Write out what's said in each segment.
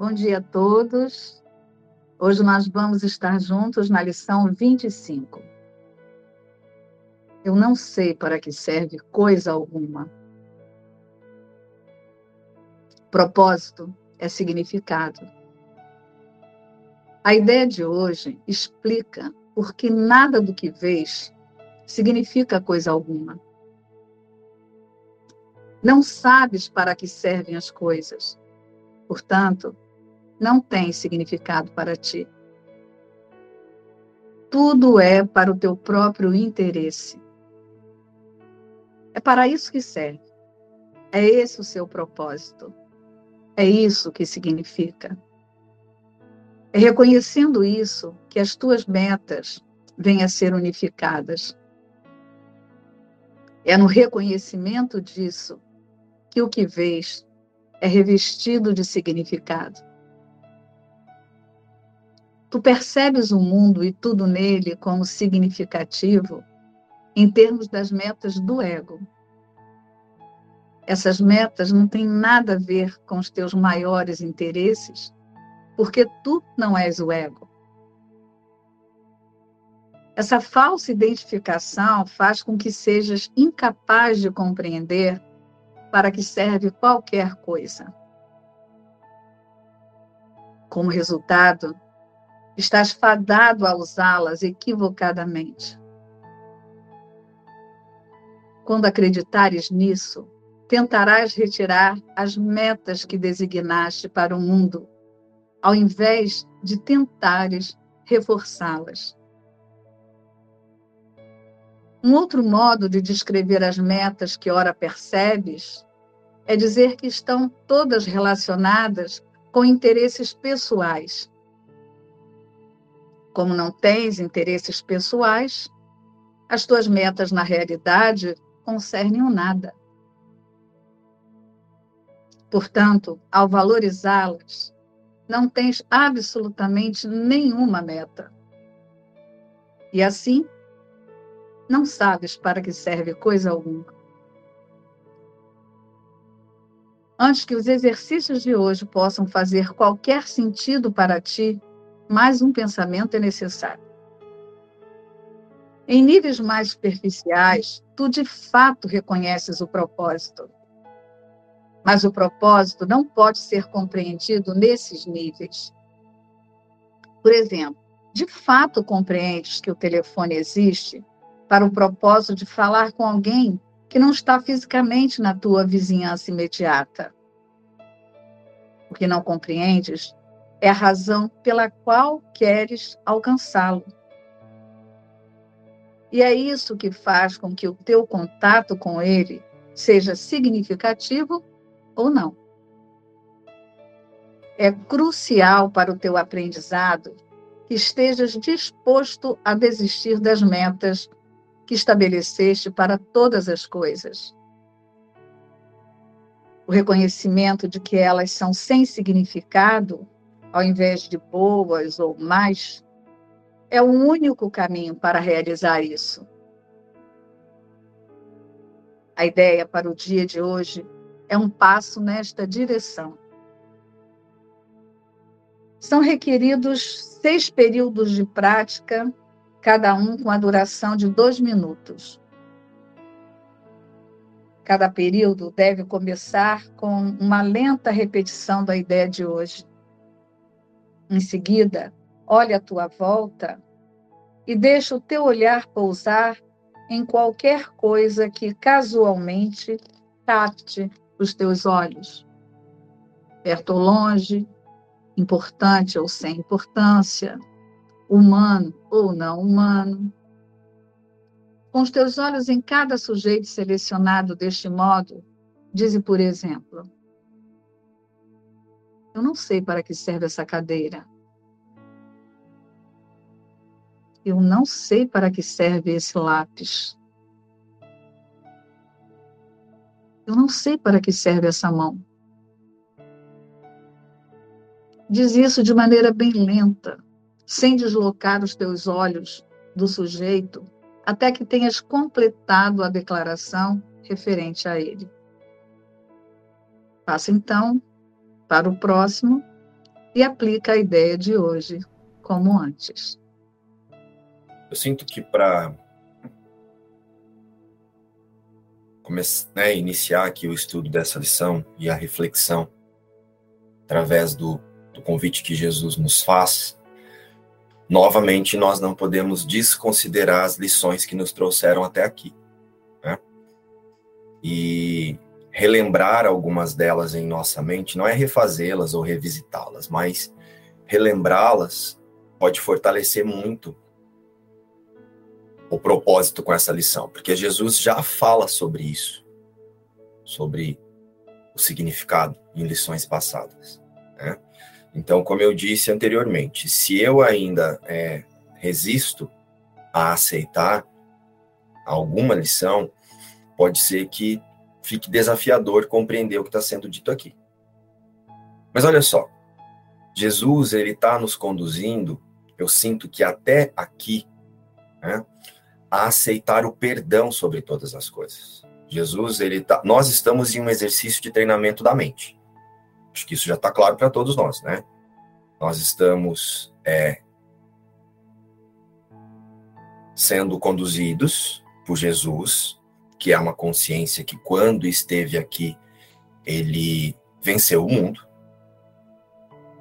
Bom dia a todos. Hoje nós vamos estar juntos na lição 25. Eu não sei para que serve coisa alguma. Propósito é significado. A ideia de hoje explica por que nada do que vês significa coisa alguma. Não sabes para que servem as coisas. Portanto, não tem significado para ti. Tudo é para o teu próprio interesse. É para isso que serve. É esse o seu propósito. É isso que significa. É reconhecendo isso que as tuas metas vêm a ser unificadas. É no reconhecimento disso que o que vês é revestido de significado. Tu percebes o mundo e tudo nele como significativo em termos das metas do ego. Essas metas não têm nada a ver com os teus maiores interesses, porque tu não és o ego. Essa falsa identificação faz com que sejas incapaz de compreender para que serve qualquer coisa. Como resultado, estás fadado a usá-las equivocadamente. Quando acreditares nisso, tentarás retirar as metas que designaste para o mundo, ao invés de tentares reforçá-las. Um outro modo de descrever as metas que ora percebes é dizer que estão todas relacionadas com interesses pessoais como não tens interesses pessoais, as tuas metas na realidade concernem o nada. Portanto, ao valorizá-las, não tens absolutamente nenhuma meta. E assim, não sabes para que serve coisa alguma. Antes que os exercícios de hoje possam fazer qualquer sentido para ti, mais um pensamento é necessário. Em níveis mais superficiais, tu de fato reconheces o propósito. Mas o propósito não pode ser compreendido nesses níveis. Por exemplo, de fato compreendes que o telefone existe para o propósito de falar com alguém que não está fisicamente na tua vizinhança imediata. O que não compreendes é a razão pela qual queres alcançá-lo. E é isso que faz com que o teu contato com ele seja significativo ou não. É crucial para o teu aprendizado que estejas disposto a desistir das metas que estabeleceste para todas as coisas. O reconhecimento de que elas são sem significado ao invés de boas ou mais, é o único caminho para realizar isso. A ideia para o dia de hoje é um passo nesta direção. São requeridos seis períodos de prática, cada um com a duração de dois minutos. Cada período deve começar com uma lenta repetição da ideia de hoje. Em seguida, olha à tua volta e deixa o teu olhar pousar em qualquer coisa que casualmente capte os teus olhos. Perto ou longe, importante ou sem importância, humano ou não humano. Com os teus olhos em cada sujeito selecionado deste modo, dize, por exemplo, eu não sei para que serve essa cadeira. Eu não sei para que serve esse lápis. Eu não sei para que serve essa mão. Diz isso de maneira bem lenta, sem deslocar os teus olhos do sujeito, até que tenhas completado a declaração referente a ele. Passa então para o próximo e aplica a ideia de hoje como antes. Eu sinto que para começar, né, iniciar aqui o estudo dessa lição e a reflexão através do, do convite que Jesus nos faz, novamente nós não podemos desconsiderar as lições que nos trouxeram até aqui. Né? E relembrar algumas delas em nossa mente não é refazê-las ou revisitá-las, mas relembrá-las pode fortalecer muito o propósito com essa lição, porque Jesus já fala sobre isso, sobre o significado em lições passadas. Né? Então, como eu disse anteriormente, se eu ainda é, resisto a aceitar alguma lição, pode ser que fique desafiador compreender o que está sendo dito aqui. Mas olha só, Jesus ele está nos conduzindo, eu sinto que até aqui, né, a aceitar o perdão sobre todas as coisas. Jesus, ele tá, nós estamos em um exercício de treinamento da mente. Acho que isso já está claro para todos nós, né? Nós estamos é, sendo conduzidos por Jesus, que é uma consciência que quando esteve aqui, ele venceu o mundo.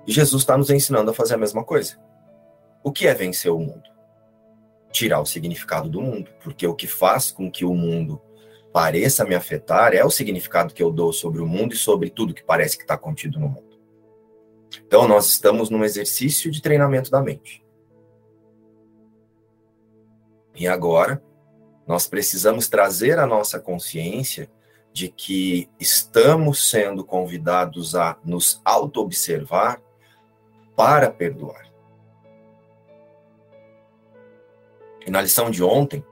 E Jesus está nos ensinando a fazer a mesma coisa. O que é vencer o mundo? tirar o significado do mundo, porque o que faz com que o mundo pareça me afetar é o significado que eu dou sobre o mundo e sobre tudo que parece que está contido no mundo. Então, nós estamos num exercício de treinamento da mente. E agora, nós precisamos trazer a nossa consciência de que estamos sendo convidados a nos auto-observar para perdoar. E na lição de ontem,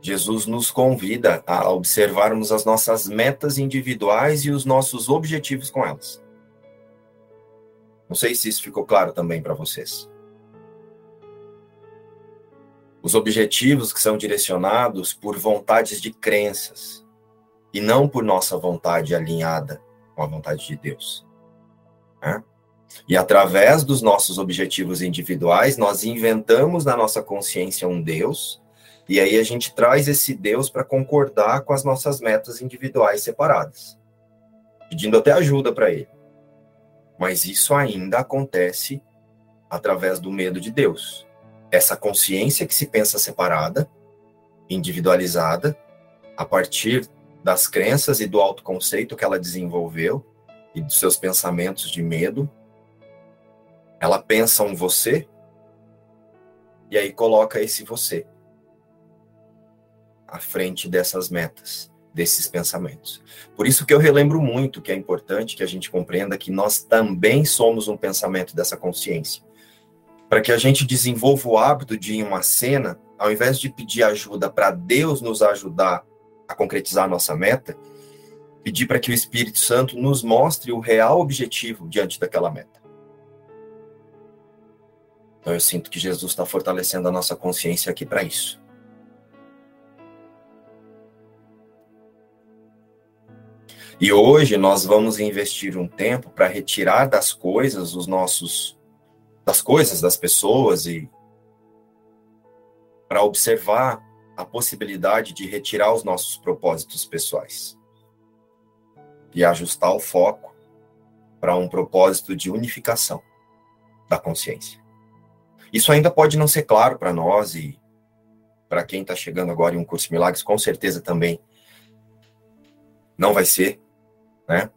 Jesus nos convida a observarmos as nossas metas individuais e os nossos objetivos com elas. Não sei se isso ficou claro também para vocês. Os objetivos que são direcionados por vontades de crenças e não por nossa vontade alinhada com a vontade de Deus. Né? E através dos nossos objetivos individuais, nós inventamos na nossa consciência um Deus, e aí a gente traz esse Deus para concordar com as nossas metas individuais separadas, pedindo até ajuda para ele. Mas isso ainda acontece através do medo de Deus. Essa consciência que se pensa separada, individualizada, a partir das crenças e do autoconceito que ela desenvolveu e dos seus pensamentos de medo, ela pensa um você e aí coloca esse você à frente dessas metas, desses pensamentos. Por isso que eu relembro muito que é importante que a gente compreenda que nós também somos um pensamento dessa consciência. Para que a gente desenvolva o hábito de em uma cena, ao invés de pedir ajuda para Deus nos ajudar a concretizar a nossa meta, pedir para que o Espírito Santo nos mostre o real objetivo diante daquela meta. Então eu sinto que Jesus está fortalecendo a nossa consciência aqui para isso. E hoje nós vamos investir um tempo para retirar das coisas os nossos das coisas das pessoas e para observar a possibilidade de retirar os nossos propósitos pessoais e ajustar o foco para um propósito de unificação da consciência. Isso ainda pode não ser claro para nós e para quem está chegando agora em um curso de milagres, com certeza também não vai ser, né?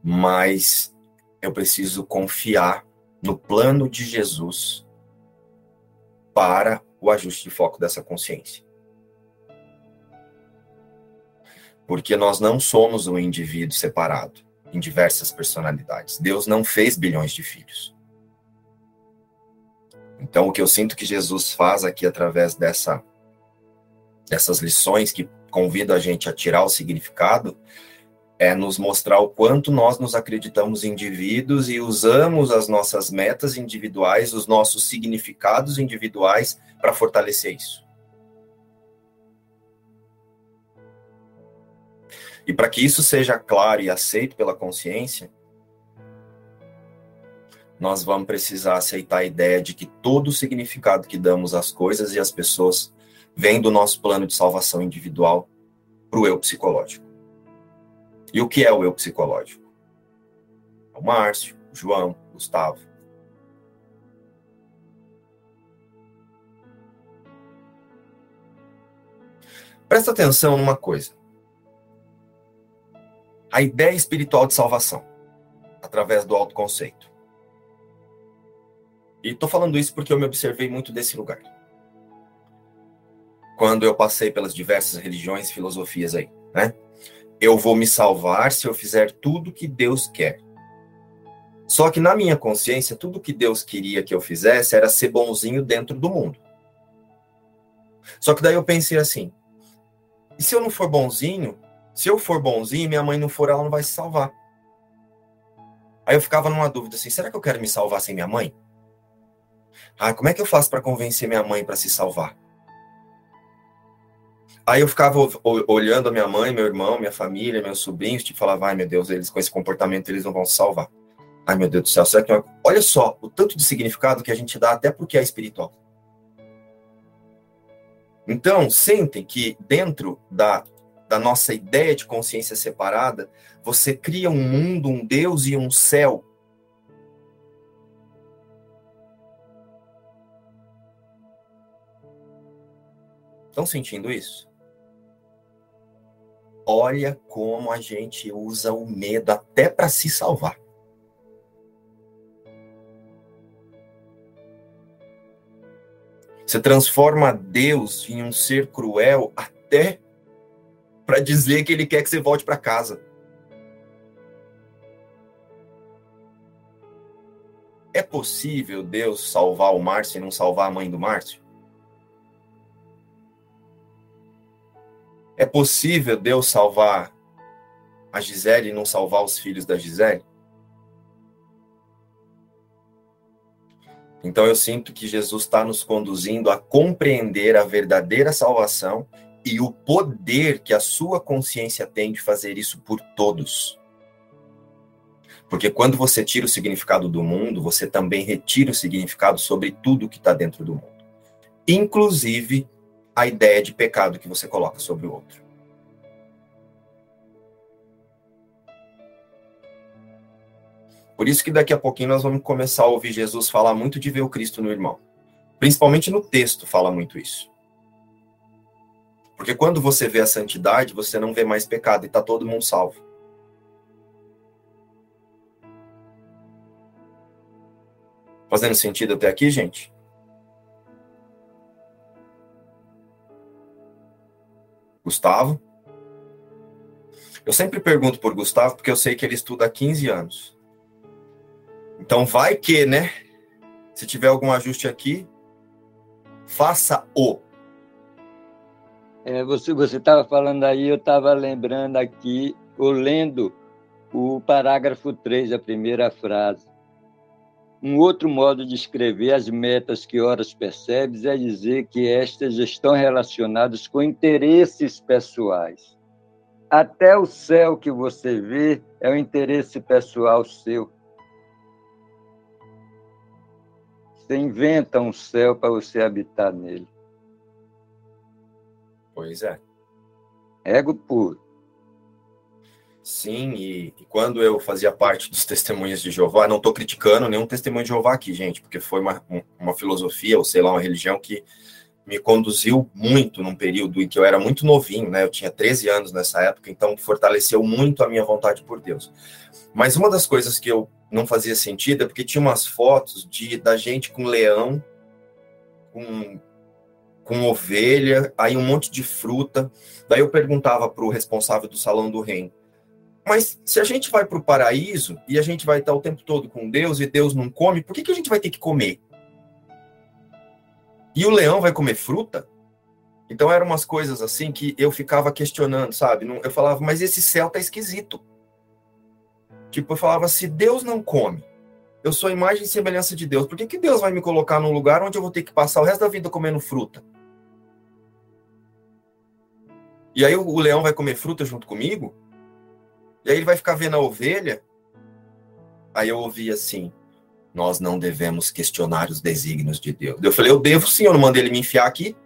Mas eu preciso confiar no plano de Jesus para o ajuste de foco dessa consciência. Porque nós não somos um indivíduo separado em diversas personalidades. Deus não fez bilhões de filhos. Então, o que eu sinto que Jesus faz aqui através dessa, dessas lições que convida a gente a tirar o significado é nos mostrar o quanto nós nos acreditamos indivíduos e usamos as nossas metas individuais, os nossos significados individuais para fortalecer isso. E para que isso seja claro e aceito pela consciência, nós vamos precisar aceitar a ideia de que todo o significado que damos às coisas e às pessoas vem do nosso plano de salvação individual para o eu psicológico. E o que é o eu psicológico? É o Márcio, o João, o Gustavo. Presta atenção numa coisa. A ideia espiritual de salvação, através do autoconceito. E estou falando isso porque eu me observei muito desse lugar. Quando eu passei pelas diversas religiões e filosofias aí, né? Eu vou me salvar se eu fizer tudo que Deus quer. Só que na minha consciência, tudo que Deus queria que eu fizesse era ser bonzinho dentro do mundo. Só que daí eu pensei assim: e se eu não for bonzinho, se eu for bonzinho e minha mãe não for, ela não vai se salvar. Aí eu ficava numa dúvida assim: será que eu quero me salvar sem minha mãe? Ah, como é que eu faço para convencer minha mãe para se salvar? Aí eu ficava olhando a minha mãe, meu irmão, minha família, meus sobrinhos, tipo, falava, ai meu Deus, eles com esse comportamento eles não vão salvar. Ai meu Deus do céu, será que olha só o tanto de significado que a gente dá até porque é espiritual. Então, sentem que dentro da, da nossa ideia de consciência separada, você cria um mundo, um Deus e um céu Estão sentindo isso? Olha como a gente usa o medo até para se salvar. Você transforma Deus em um ser cruel até para dizer que ele quer que você volte para casa. É possível Deus salvar o Márcio e não salvar a mãe do Márcio? É possível Deus salvar a Gisele e não salvar os filhos da Gisele? Então eu sinto que Jesus está nos conduzindo a compreender a verdadeira salvação e o poder que a sua consciência tem de fazer isso por todos. Porque quando você tira o significado do mundo, você também retira o significado sobre tudo que está dentro do mundo, inclusive a ideia de pecado que você coloca sobre o outro. Por isso que daqui a pouquinho nós vamos começar a ouvir Jesus falar muito de ver o Cristo no irmão. Principalmente no texto fala muito isso. Porque quando você vê a santidade, você não vê mais pecado e está todo mundo salvo. Fazendo sentido até aqui, gente? Gustavo. Eu sempre pergunto por Gustavo, porque eu sei que ele estuda há 15 anos. Então, vai que, né? Se tiver algum ajuste aqui, faça o. É, você estava falando aí, eu estava lembrando aqui, ou lendo o parágrafo 3, a primeira frase. Um outro modo de escrever as metas que horas percebes é dizer que estas estão relacionadas com interesses pessoais. Até o céu que você vê é um interesse pessoal seu. Você inventa um céu para você habitar nele. Pois é. Ego puro. Sim, e, e, quando eu fazia parte dos testemunhos de Jeová, não estou criticando nenhum testemunho de Jeová aqui, gente, porque foi uma, uma filosofia, ou sei lá, uma religião que me conduziu muito num período em que eu era muito novinho, né? Eu tinha 13 anos nessa época, então fortaleceu muito a minha vontade por Deus. Mas uma das coisas que eu não fazia sentido é porque tinha umas fotos de da gente com leão, com com ovelha, aí um monte de fruta. Daí eu perguntava para o responsável do salão do reino mas se a gente vai para o paraíso e a gente vai estar o tempo todo com Deus e Deus não come, por que, que a gente vai ter que comer? E o leão vai comer fruta? Então eram umas coisas assim que eu ficava questionando, sabe? Eu falava, mas esse céu tá esquisito. Tipo, eu falava, se Deus não come, eu sou imagem e semelhança de Deus, por que, que Deus vai me colocar num lugar onde eu vou ter que passar o resto da vida comendo fruta? E aí o leão vai comer fruta junto comigo? E aí ele vai ficar vendo a ovelha. Aí eu ouvi assim: nós não devemos questionar os desígnios de Deus. Eu falei, eu devo sim, eu não mandei ele me enfiar aqui.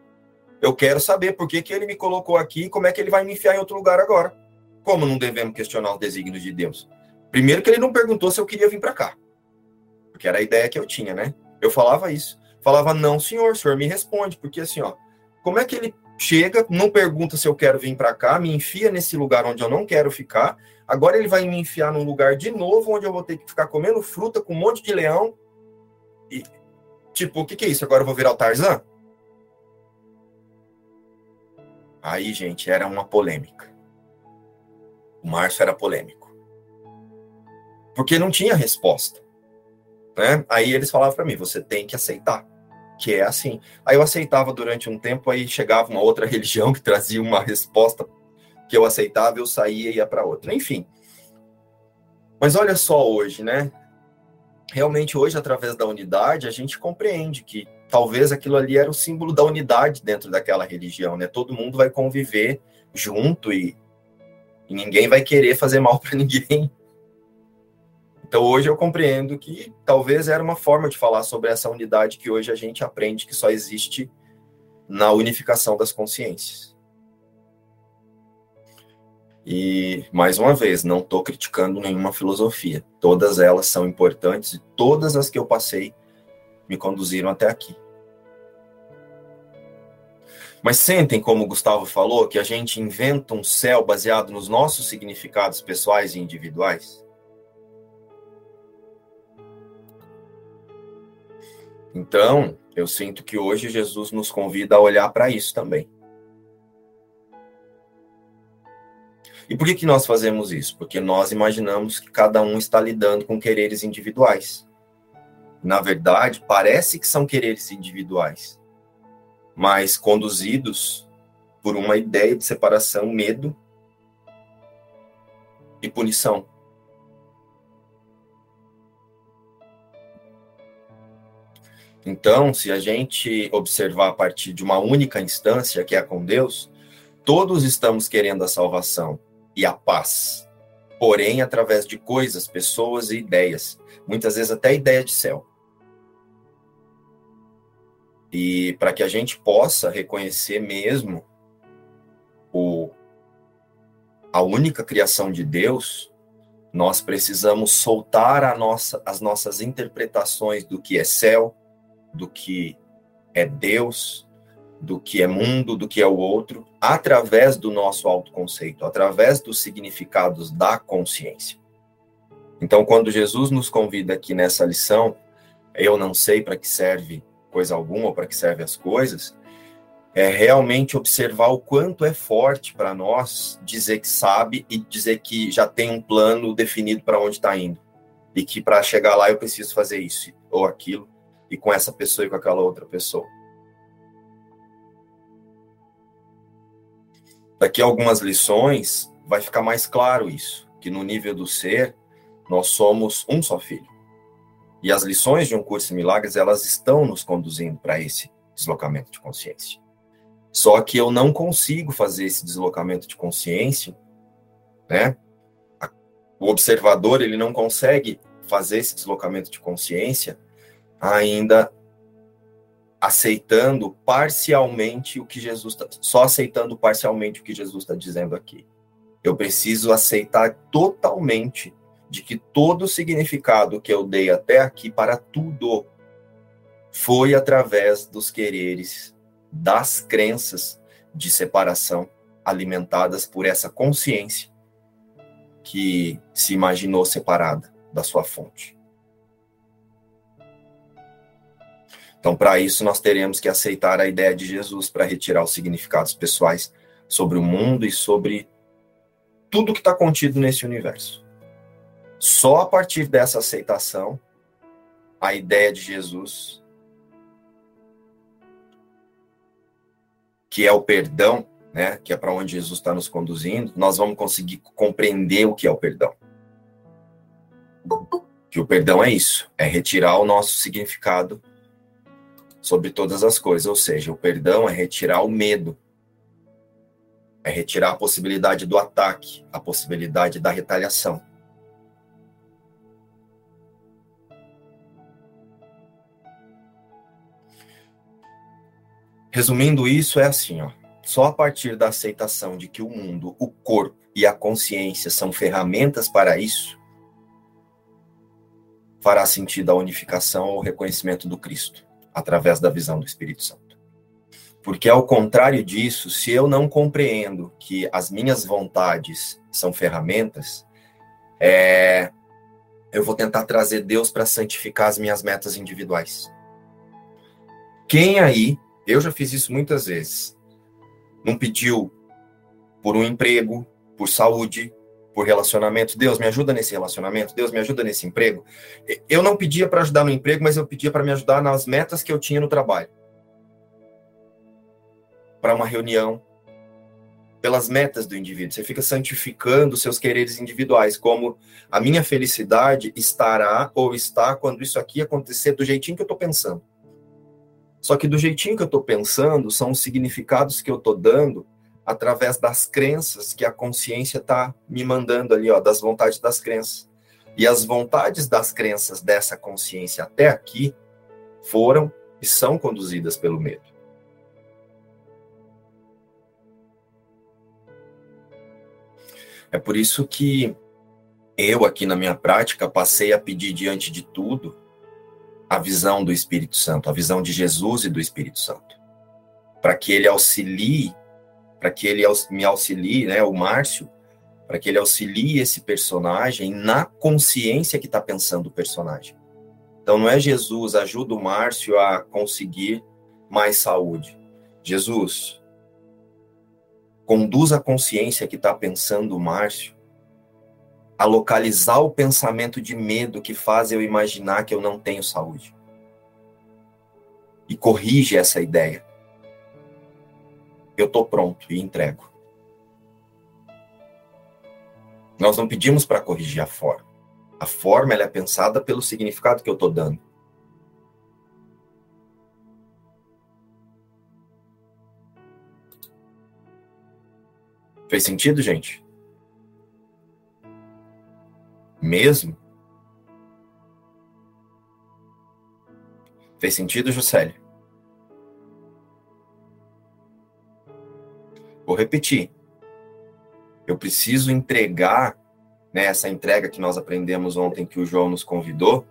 Eu quero saber por que, que ele me colocou aqui e como é que ele vai me enfiar em outro lugar agora. Como não devemos questionar os desígnios de Deus? Primeiro que ele não perguntou se eu queria vir para cá. Porque era a ideia que eu tinha, né? Eu falava isso. Falava, não, senhor, senhor me responde. Porque assim, ó, como é que ele chega, não pergunta se eu quero vir para cá, me enfia nesse lugar onde eu não quero ficar. Agora ele vai me enfiar num lugar de novo onde eu vou ter que ficar comendo fruta com um monte de leão. E, tipo, o que, que é isso? Agora eu vou virar o Tarzan? Aí, gente, era uma polêmica. O Márcio era polêmico. Porque não tinha resposta. Né? Aí eles falavam para mim: você tem que aceitar que é assim. Aí eu aceitava durante um tempo, aí chegava uma outra religião que trazia uma resposta que eu aceitava, eu saía e ia para outra. Enfim. Mas olha só hoje, né? Realmente hoje, através da unidade, a gente compreende que talvez aquilo ali era o símbolo da unidade dentro daquela religião, né? Todo mundo vai conviver junto e, e ninguém vai querer fazer mal para ninguém. Então hoje eu compreendo que talvez era uma forma de falar sobre essa unidade que hoje a gente aprende que só existe na unificação das consciências. E mais uma vez, não estou criticando nenhuma filosofia. Todas elas são importantes e todas as que eu passei me conduziram até aqui. Mas sentem, como o Gustavo falou, que a gente inventa um céu baseado nos nossos significados pessoais e individuais? Então, eu sinto que hoje Jesus nos convida a olhar para isso também. E por que, que nós fazemos isso? Porque nós imaginamos que cada um está lidando com quereres individuais. Na verdade, parece que são quereres individuais, mas conduzidos por uma ideia de separação, medo e punição. Então, se a gente observar a partir de uma única instância, que é com Deus, todos estamos querendo a salvação e a paz, porém através de coisas, pessoas e ideias, muitas vezes até ideia de céu. E para que a gente possa reconhecer mesmo o, a única criação de Deus, nós precisamos soltar a nossa, as nossas interpretações do que é céu, do que é Deus, do que é mundo, do que é o outro, através do nosso autoconceito, através dos significados da consciência. Então, quando Jesus nos convida aqui nessa lição, eu não sei para que serve coisa alguma ou para que serve as coisas, é realmente observar o quanto é forte para nós dizer que sabe e dizer que já tem um plano definido para onde está indo. E que para chegar lá eu preciso fazer isso ou aquilo e com essa pessoa e com aquela outra pessoa. Daqui a algumas lições vai ficar mais claro isso, que no nível do ser nós somos um só filho. E as lições de um curso de milagres, elas estão nos conduzindo para esse deslocamento de consciência. Só que eu não consigo fazer esse deslocamento de consciência, né? O observador, ele não consegue fazer esse deslocamento de consciência ainda aceitando parcialmente o que Jesus está, só aceitando parcialmente o que Jesus está dizendo aqui. Eu preciso aceitar totalmente de que todo o significado que eu dei até aqui para tudo foi através dos quereres, das crenças de separação alimentadas por essa consciência que se imaginou separada da sua fonte. Então, para isso, nós teremos que aceitar a ideia de Jesus para retirar os significados pessoais sobre o mundo e sobre tudo que está contido nesse universo. Só a partir dessa aceitação, a ideia de Jesus, que é o perdão, né, que é para onde Jesus está nos conduzindo, nós vamos conseguir compreender o que é o perdão. Que o perdão é isso, é retirar o nosso significado sobre todas as coisas. Ou seja, o perdão é retirar o medo, é retirar a possibilidade do ataque, a possibilidade da retaliação. Resumindo isso, é assim, ó. Só a partir da aceitação de que o mundo, o corpo e a consciência são ferramentas para isso, fará sentido a unificação ao reconhecimento do Cristo através da visão do Espírito Santo. Porque, ao contrário disso, se eu não compreendo que as minhas vontades são ferramentas, é, eu vou tentar trazer Deus para santificar as minhas metas individuais. Quem aí, eu já fiz isso muitas vezes, não pediu por um emprego, por saúde, por relacionamento. Deus me ajuda nesse relacionamento, Deus me ajuda nesse emprego. Eu não pedia para ajudar no emprego, mas eu pedia para me ajudar nas metas que eu tinha no trabalho. Para uma reunião, pelas metas do indivíduo. Você fica santificando seus quereres individuais, como a minha felicidade estará ou está quando isso aqui acontecer do jeitinho que eu estou pensando. Só que do jeitinho que eu estou pensando, são os significados que eu estou dando através das crenças que a consciência está me mandando ali, ó, das vontades das crenças. E as vontades das crenças dessa consciência até aqui foram e são conduzidas pelo medo. É por isso que eu, aqui na minha prática, passei a pedir diante de tudo a visão do Espírito Santo, a visão de Jesus e do Espírito Santo, para que ele auxilie para que ele me auxilie, né, o Márcio, para que ele auxilie esse personagem na consciência que está pensando o personagem. Então não é Jesus ajuda o Márcio a conseguir mais saúde. Jesus conduz a consciência que está pensando o Márcio a localizar o pensamento de medo que faz eu imaginar que eu não tenho saúde. E corrige essa ideia eu estou pronto e entrego. Nós não pedimos para corrigir a forma. A forma ela é pensada pelo significado que eu estou dando. Fez sentido, gente? Mesmo? Fez sentido, Juscelio? Repetir. Eu preciso entregar né, essa entrega que nós aprendemos ontem que o João nos convidou.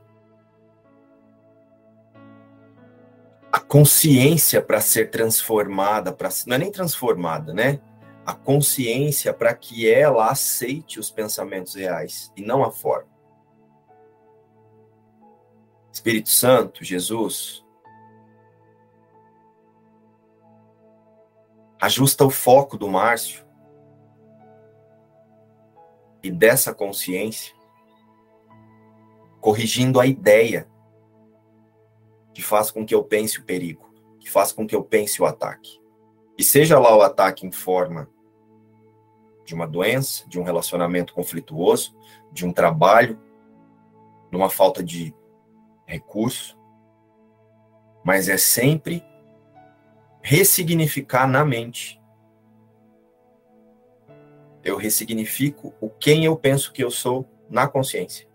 A consciência para ser transformada, para não é nem transformada, né? A consciência para que ela aceite os pensamentos reais e não a forma. Espírito Santo, Jesus, ajusta o foco do Márcio e dessa consciência, corrigindo a ideia que faz com que eu pense o perigo, que faz com que eu pense o ataque. E seja lá o ataque em forma de uma doença, de um relacionamento conflituoso, de um trabalho, de uma falta de recurso, mas é sempre ressignificar na mente. Eu ressignifico o quem eu penso que eu sou na consciência.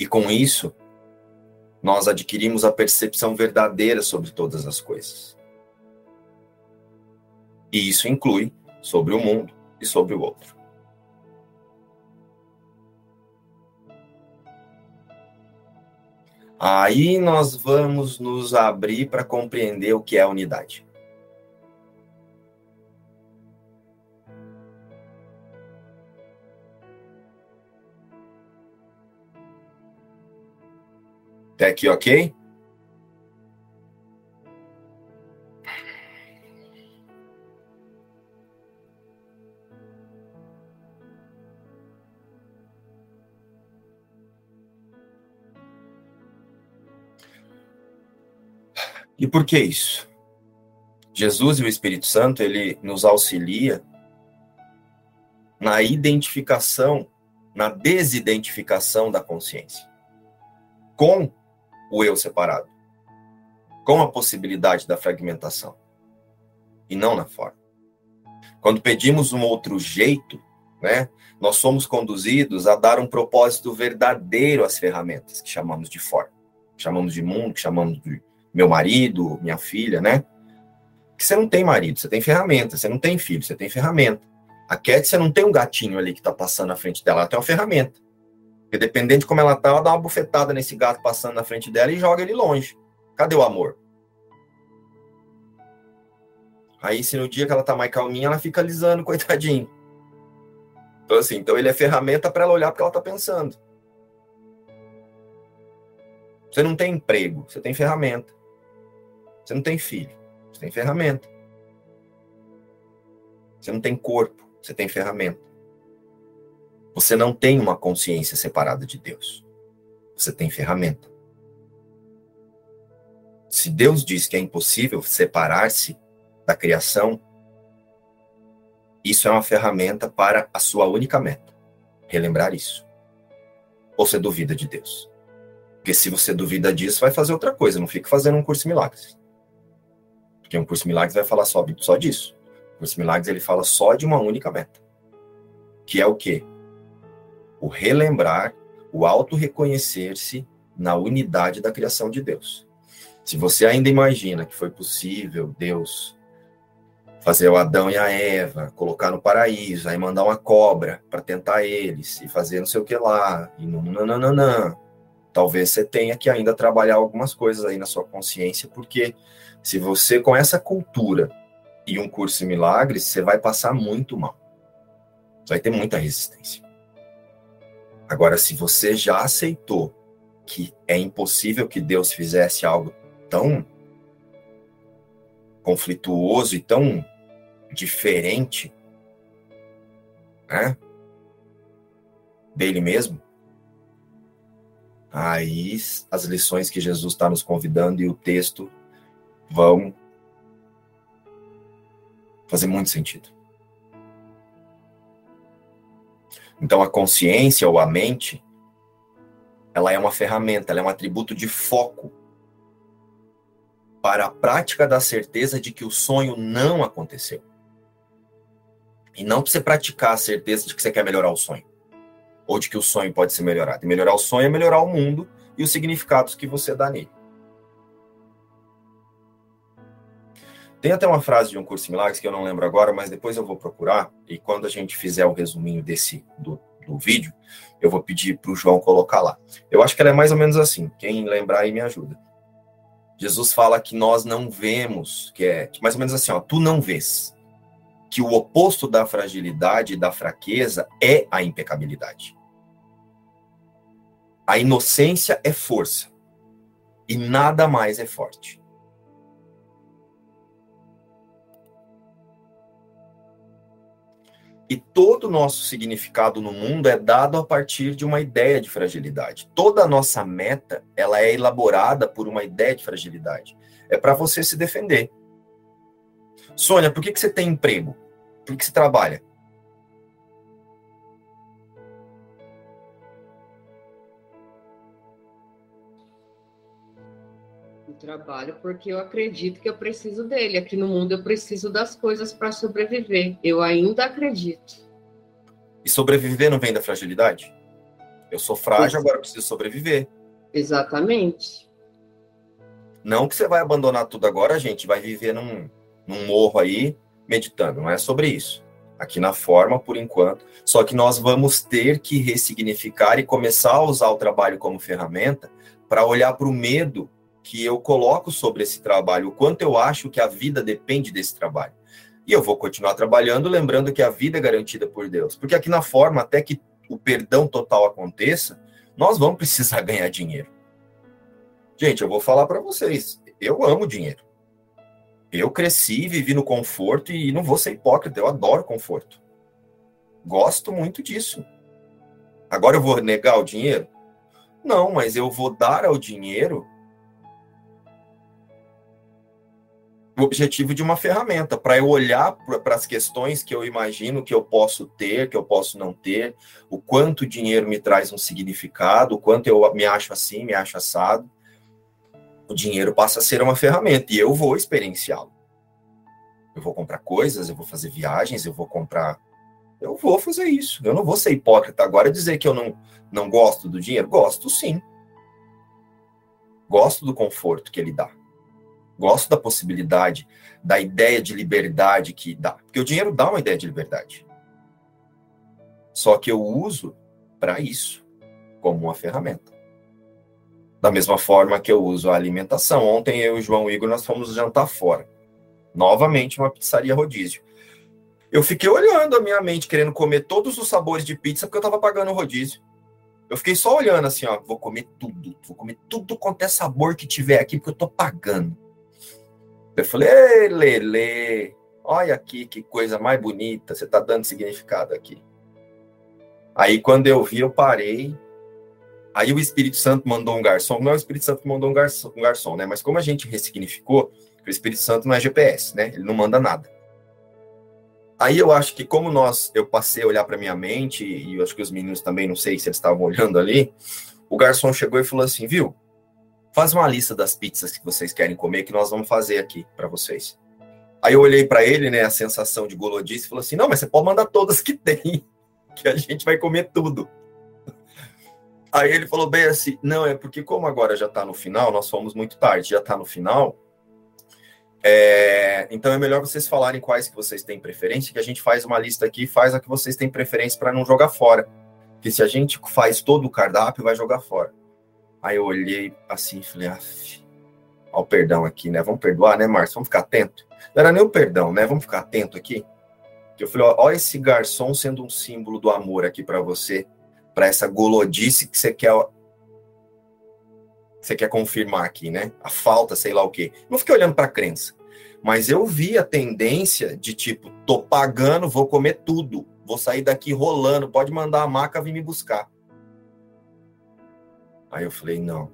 E com isso, nós adquirimos a percepção verdadeira sobre todas as coisas. E isso inclui sobre o mundo e sobre o outro. Aí nós vamos nos abrir para compreender o que é unidade. Até aqui, ok? E por que isso? Jesus e o Espírito Santo, ele nos auxilia na identificação, na desidentificação da consciência com o eu separado, com a possibilidade da fragmentação e não na forma. Quando pedimos um outro jeito, né, nós somos conduzidos a dar um propósito verdadeiro às ferramentas que chamamos de forma, que chamamos de mundo, que chamamos de meu marido, minha filha, né? Que você não tem marido, você tem ferramenta, você não tem filho, você tem ferramenta. A Cat, você não tem um gatinho ali que tá passando na frente dela, ela tem uma ferramenta. Porque dependendo de como ela tá, ela dá uma bufetada nesse gato passando na frente dela e joga ele longe. Cadê o amor? Aí, se no dia que ela tá mais calminha, ela fica alisando, coitadinho. Então, assim, então ele é ferramenta para ela olhar porque ela tá pensando. Você não tem emprego, você tem ferramenta. Você não tem filho, você tem ferramenta. Você não tem corpo, você tem ferramenta. Você não tem uma consciência separada de Deus. Você tem ferramenta. Se Deus diz que é impossível separar-se da criação, isso é uma ferramenta para a sua única meta. Relembrar isso. Ou você duvida de Deus? Porque se você duvida disso, vai fazer outra coisa. Não fique fazendo um curso de milagres. Porque um curso milagres vai falar só, só disso. O curso milagres ele fala só de uma única meta. Que é o quê? O relembrar, o auto-reconhecer-se na unidade da criação de Deus. Se você ainda imagina que foi possível Deus fazer o Adão e a Eva, colocar no paraíso, aí mandar uma cobra para tentar eles e fazer não sei o que lá, e não, não, não, não, não talvez você tenha que ainda trabalhar algumas coisas aí na sua consciência, porque se você com essa cultura e um curso de milagres, você vai passar muito mal. Vai ter muita resistência. Agora, se você já aceitou que é impossível que Deus fizesse algo tão conflituoso e tão diferente, né? Dele mesmo, aí as lições que Jesus está nos convidando e o texto vão fazer muito sentido. Então a consciência ou a mente, ela é uma ferramenta, ela é um atributo de foco para a prática da certeza de que o sonho não aconteceu. E não para você praticar a certeza de que você quer melhorar o sonho ou de que o sonho pode ser melhorado. E melhorar o sonho é melhorar o mundo e os significados que você dá nele. Tem até uma frase de um curso de milagres que eu não lembro agora, mas depois eu vou procurar e quando a gente fizer o resuminho desse do, do vídeo, eu vou pedir para o João colocar lá. Eu acho que ela é mais ou menos assim. Quem lembrar aí me ajuda. Jesus fala que nós não vemos, que é mais ou menos assim, ó, tu não vês que o oposto da fragilidade e da fraqueza é a impecabilidade. A inocência é força e nada mais é forte. E todo o nosso significado no mundo é dado a partir de uma ideia de fragilidade. Toda a nossa meta, ela é elaborada por uma ideia de fragilidade. É para você se defender. Sônia, por que, que você tem emprego? Por que você trabalha? Eu trabalho porque eu acredito que eu preciso dele. Aqui no mundo eu preciso das coisas para sobreviver. Eu ainda acredito. E sobreviver não vem da fragilidade? Eu sou frágil, agora preciso sobreviver. Exatamente. Não que você vai abandonar tudo agora, gente, vai viver num, num morro aí, meditando, não é sobre isso. Aqui na forma, por enquanto. Só que nós vamos ter que ressignificar e começar a usar o trabalho como ferramenta para olhar para o medo que eu coloco sobre esse trabalho, o quanto eu acho que a vida depende desse trabalho. E eu vou continuar trabalhando, lembrando que a vida é garantida por Deus. Porque aqui na forma, até que o perdão total aconteça, nós vamos precisar ganhar dinheiro. Gente, eu vou falar para vocês, eu amo dinheiro. Eu cresci, vivi no conforto e não vou ser hipócrita, eu adoro conforto. Gosto muito disso. Agora eu vou negar o dinheiro? Não, mas eu vou dar ao dinheiro o objetivo de uma ferramenta, para eu olhar para as questões que eu imagino que eu posso ter, que eu posso não ter, o quanto o dinheiro me traz um significado, o quanto eu me acho assim, me acho assado o dinheiro passa a ser uma ferramenta e eu vou experienciá-lo. Eu vou comprar coisas, eu vou fazer viagens, eu vou comprar. Eu vou fazer isso. Eu não vou ser hipócrita agora e dizer que eu não, não gosto do dinheiro. Gosto sim. Gosto do conforto que ele dá. Gosto da possibilidade, da ideia de liberdade que dá. Porque o dinheiro dá uma ideia de liberdade. Só que eu uso para isso, como uma ferramenta. Da mesma forma que eu uso a alimentação. Ontem eu e o João Igor nós fomos jantar fora. Novamente uma pizzaria rodízio. Eu fiquei olhando a minha mente, querendo comer todos os sabores de pizza, porque eu estava pagando o rodízio. Eu fiquei só olhando assim, ó, vou comer tudo, vou comer tudo quanto é sabor que tiver aqui, porque eu tô pagando. Eu falei, ei, Lele, olha aqui que coisa mais bonita, você tá dando significado aqui. Aí quando eu vi, eu parei. Aí o Espírito Santo mandou um garçom, não é o Espírito Santo que mandou um garçom, um garçom, né? Mas como a gente ressignificou, o Espírito Santo não é GPS, né? Ele não manda nada. Aí eu acho que como nós, eu passei a olhar para minha mente e eu acho que os meninos também, não sei se eles estavam olhando ali, o garçom chegou e falou assim, viu? Faz uma lista das pizzas que vocês querem comer que nós vamos fazer aqui para vocês. Aí eu olhei para ele, né, a sensação de golodice, falou assim: "Não, mas você pode mandar todas que tem, que a gente vai comer tudo". Aí ele falou bem assim: "Não, é porque como agora já está no final, nós fomos muito tarde, já está no final, é, então é melhor vocês falarem quais que vocês têm preferência, que a gente faz uma lista aqui e faz a que vocês têm preferência para não jogar fora. Porque se a gente faz todo o cardápio, vai jogar fora. Aí eu olhei assim e falei, ah, o perdão aqui, né? Vamos perdoar, né, Márcio? Vamos ficar atento. Não era nem o perdão, né? Vamos ficar atento aqui. Eu falei, ó, ó esse garçom sendo um símbolo do amor aqui para você, para essa golodice que você quer você quer confirmar aqui, né? A falta, sei lá o quê. Não fiquei olhando para a crença. Mas eu vi a tendência de tipo, tô pagando, vou comer tudo. Vou sair daqui rolando, pode mandar a maca vir me buscar. Aí eu falei, não.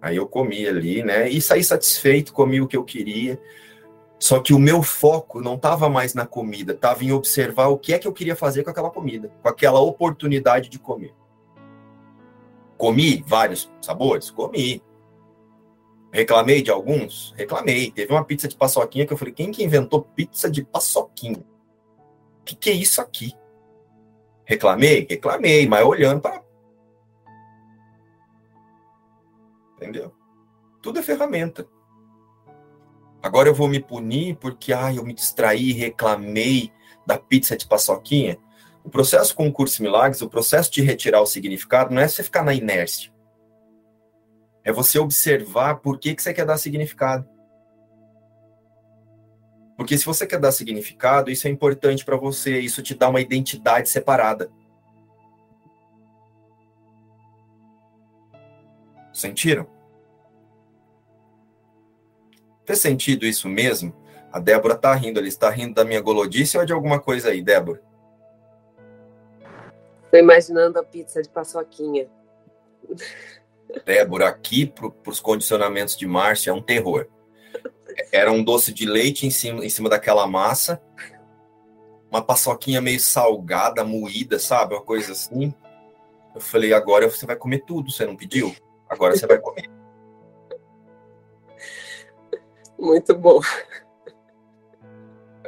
Aí eu comi ali, né? E saí satisfeito, comi o que eu queria. Só que o meu foco não estava mais na comida, estava em observar o que é que eu queria fazer com aquela comida, com aquela oportunidade de comer. Comi vários sabores? Comi. Reclamei de alguns? Reclamei. Teve uma pizza de paçoquinha que eu falei, quem que inventou pizza de paçoquinha? O que, que é isso aqui? Reclamei? Reclamei, mas olhando para. Entendeu? Tudo é ferramenta. Agora eu vou me punir porque ah, eu me distraí, reclamei da pizza de paçoquinha. O processo com o curso Milagres, o processo de retirar o significado, não é você ficar na inércia. É você observar por que, que você quer dar significado. Porque se você quer dar significado, isso é importante para você, isso te dá uma identidade separada. Sentiram? Fez sentido isso mesmo? A Débora tá rindo, ele está rindo da minha golodice ou de alguma coisa aí, Débora? Tô imaginando a pizza de paçoquinha. Débora, aqui para os condicionamentos de Márcia é um terror. Era um doce de leite em cima, em cima daquela massa, uma paçoquinha meio salgada, moída, sabe? Uma coisa assim. Eu falei, agora você vai comer tudo, você não pediu? Agora você vai comer. Muito bom.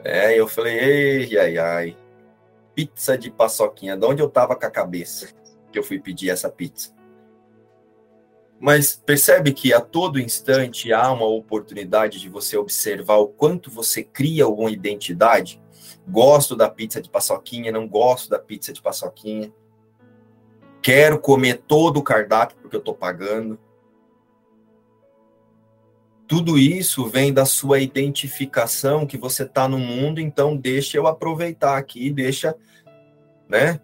É, eu falei, ei, ai, ai pizza de paçoquinha. De onde eu tava com a cabeça que eu fui pedir essa pizza? Mas percebe que a todo instante há uma oportunidade de você observar o quanto você cria alguma identidade. Gosto da pizza de paçoquinha, não gosto da pizza de paçoquinha. Quero comer todo o cardápio porque eu estou pagando. Tudo isso vem da sua identificação que você está no mundo, então deixa eu aproveitar aqui, deixa, né?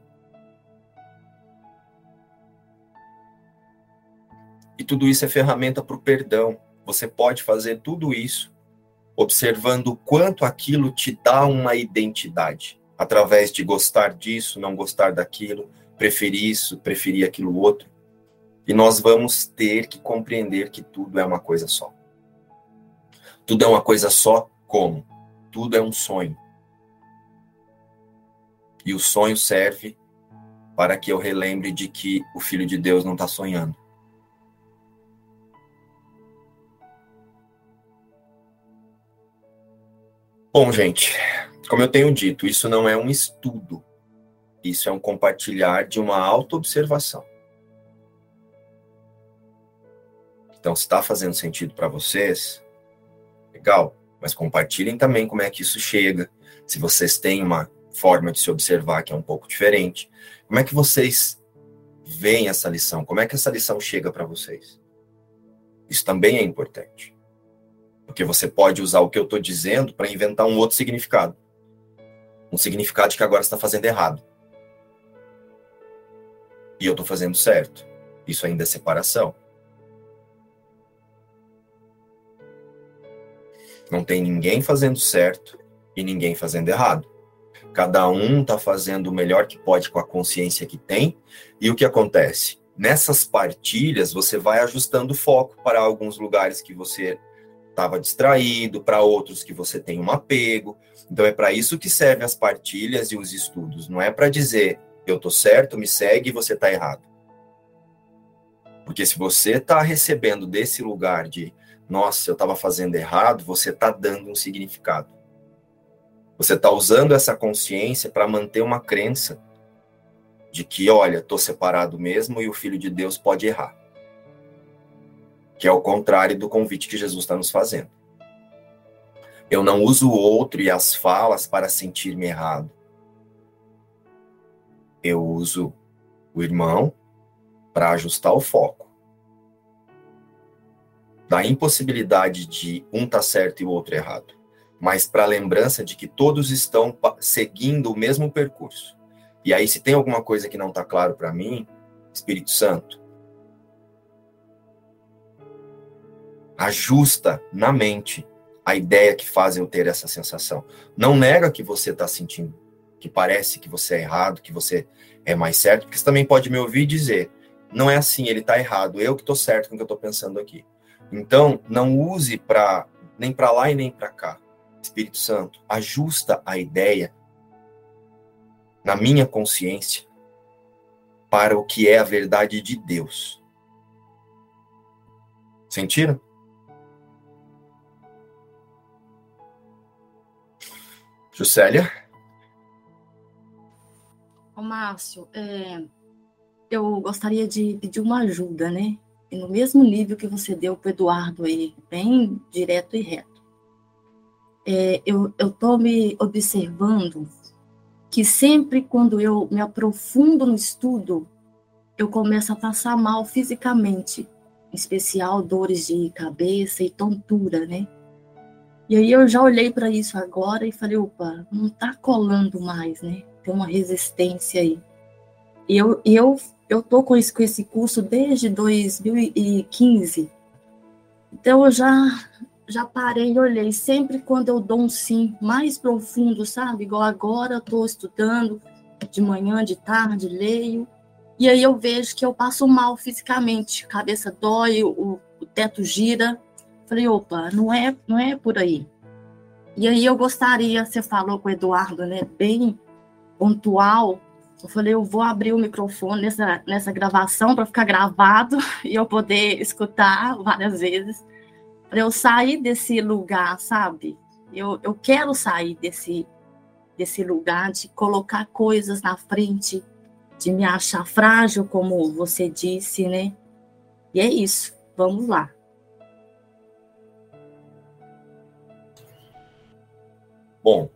E tudo isso é ferramenta para o perdão. Você pode fazer tudo isso observando o quanto aquilo te dá uma identidade, através de gostar disso, não gostar daquilo, preferir isso, preferir aquilo outro. E nós vamos ter que compreender que tudo é uma coisa só. Tudo é uma coisa só, como? Tudo é um sonho. E o sonho serve para que eu relembre de que o Filho de Deus não está sonhando. Bom, gente, como eu tenho dito, isso não é um estudo. Isso é um compartilhar de uma autoobservação. Então, se está fazendo sentido para vocês, Legal, mas compartilhem também como é que isso chega. Se vocês têm uma forma de se observar que é um pouco diferente, como é que vocês veem essa lição? Como é que essa lição chega para vocês? Isso também é importante. Porque você pode usar o que eu estou dizendo para inventar um outro significado. Um significado que agora está fazendo errado. E eu estou fazendo certo. Isso ainda é separação. Não tem ninguém fazendo certo e ninguém fazendo errado. Cada um está fazendo o melhor que pode com a consciência que tem. E o que acontece? Nessas partilhas, você vai ajustando o foco para alguns lugares que você estava distraído, para outros que você tem um apego. Então é para isso que servem as partilhas e os estudos. Não é para dizer eu estou certo, me segue e você está errado. Porque se você está recebendo desse lugar de nossa, eu estava fazendo errado, você está dando um significado. Você está usando essa consciência para manter uma crença de que, olha, estou separado mesmo e o Filho de Deus pode errar. Que é o contrário do convite que Jesus está nos fazendo. Eu não uso o outro e as falas para sentir-me errado. Eu uso o irmão para ajustar o foco da impossibilidade de um tá certo e o outro errado, mas para a lembrança de que todos estão seguindo o mesmo percurso. E aí, se tem alguma coisa que não está claro para mim, Espírito Santo, ajusta na mente a ideia que faz eu ter essa sensação. Não nega que você está sentindo, que parece que você é errado, que você é mais certo, porque você também pode me ouvir dizer, não é assim, ele está errado, eu que estou certo com o que eu estou pensando aqui. Então, não use para nem para lá e nem para cá. Espírito Santo, ajusta a ideia na minha consciência para o que é a verdade de Deus. Sentiram? Juscelia? Ô, Márcio, é, eu gostaria de pedir uma ajuda, né? E no mesmo nível que você deu para o Eduardo aí, bem direto e reto. É, eu estou me observando que sempre quando eu me aprofundo no estudo, eu começo a passar mal fisicamente, em especial dores de cabeça e tontura, né? E aí eu já olhei para isso agora e falei, opa, não está colando mais, né? Tem uma resistência aí. E eu, eu eu tô com esse, com esse curso desde 2015. Então eu já já parei e olhei sempre quando eu dou um sim mais profundo, sabe? Igual agora eu tô estudando de manhã, de tarde, leio. E aí eu vejo que eu passo mal fisicamente, cabeça dói, o, o teto gira. Falei, opa, não é, não é por aí. E aí eu gostaria, você falou com o Eduardo, né, bem pontual, eu falei, eu vou abrir o microfone nessa, nessa gravação para ficar gravado e eu poder escutar várias vezes, para eu sair desse lugar, sabe? Eu, eu quero sair desse, desse lugar de colocar coisas na frente, de me achar frágil, como você disse, né? E é isso, vamos lá. Bom,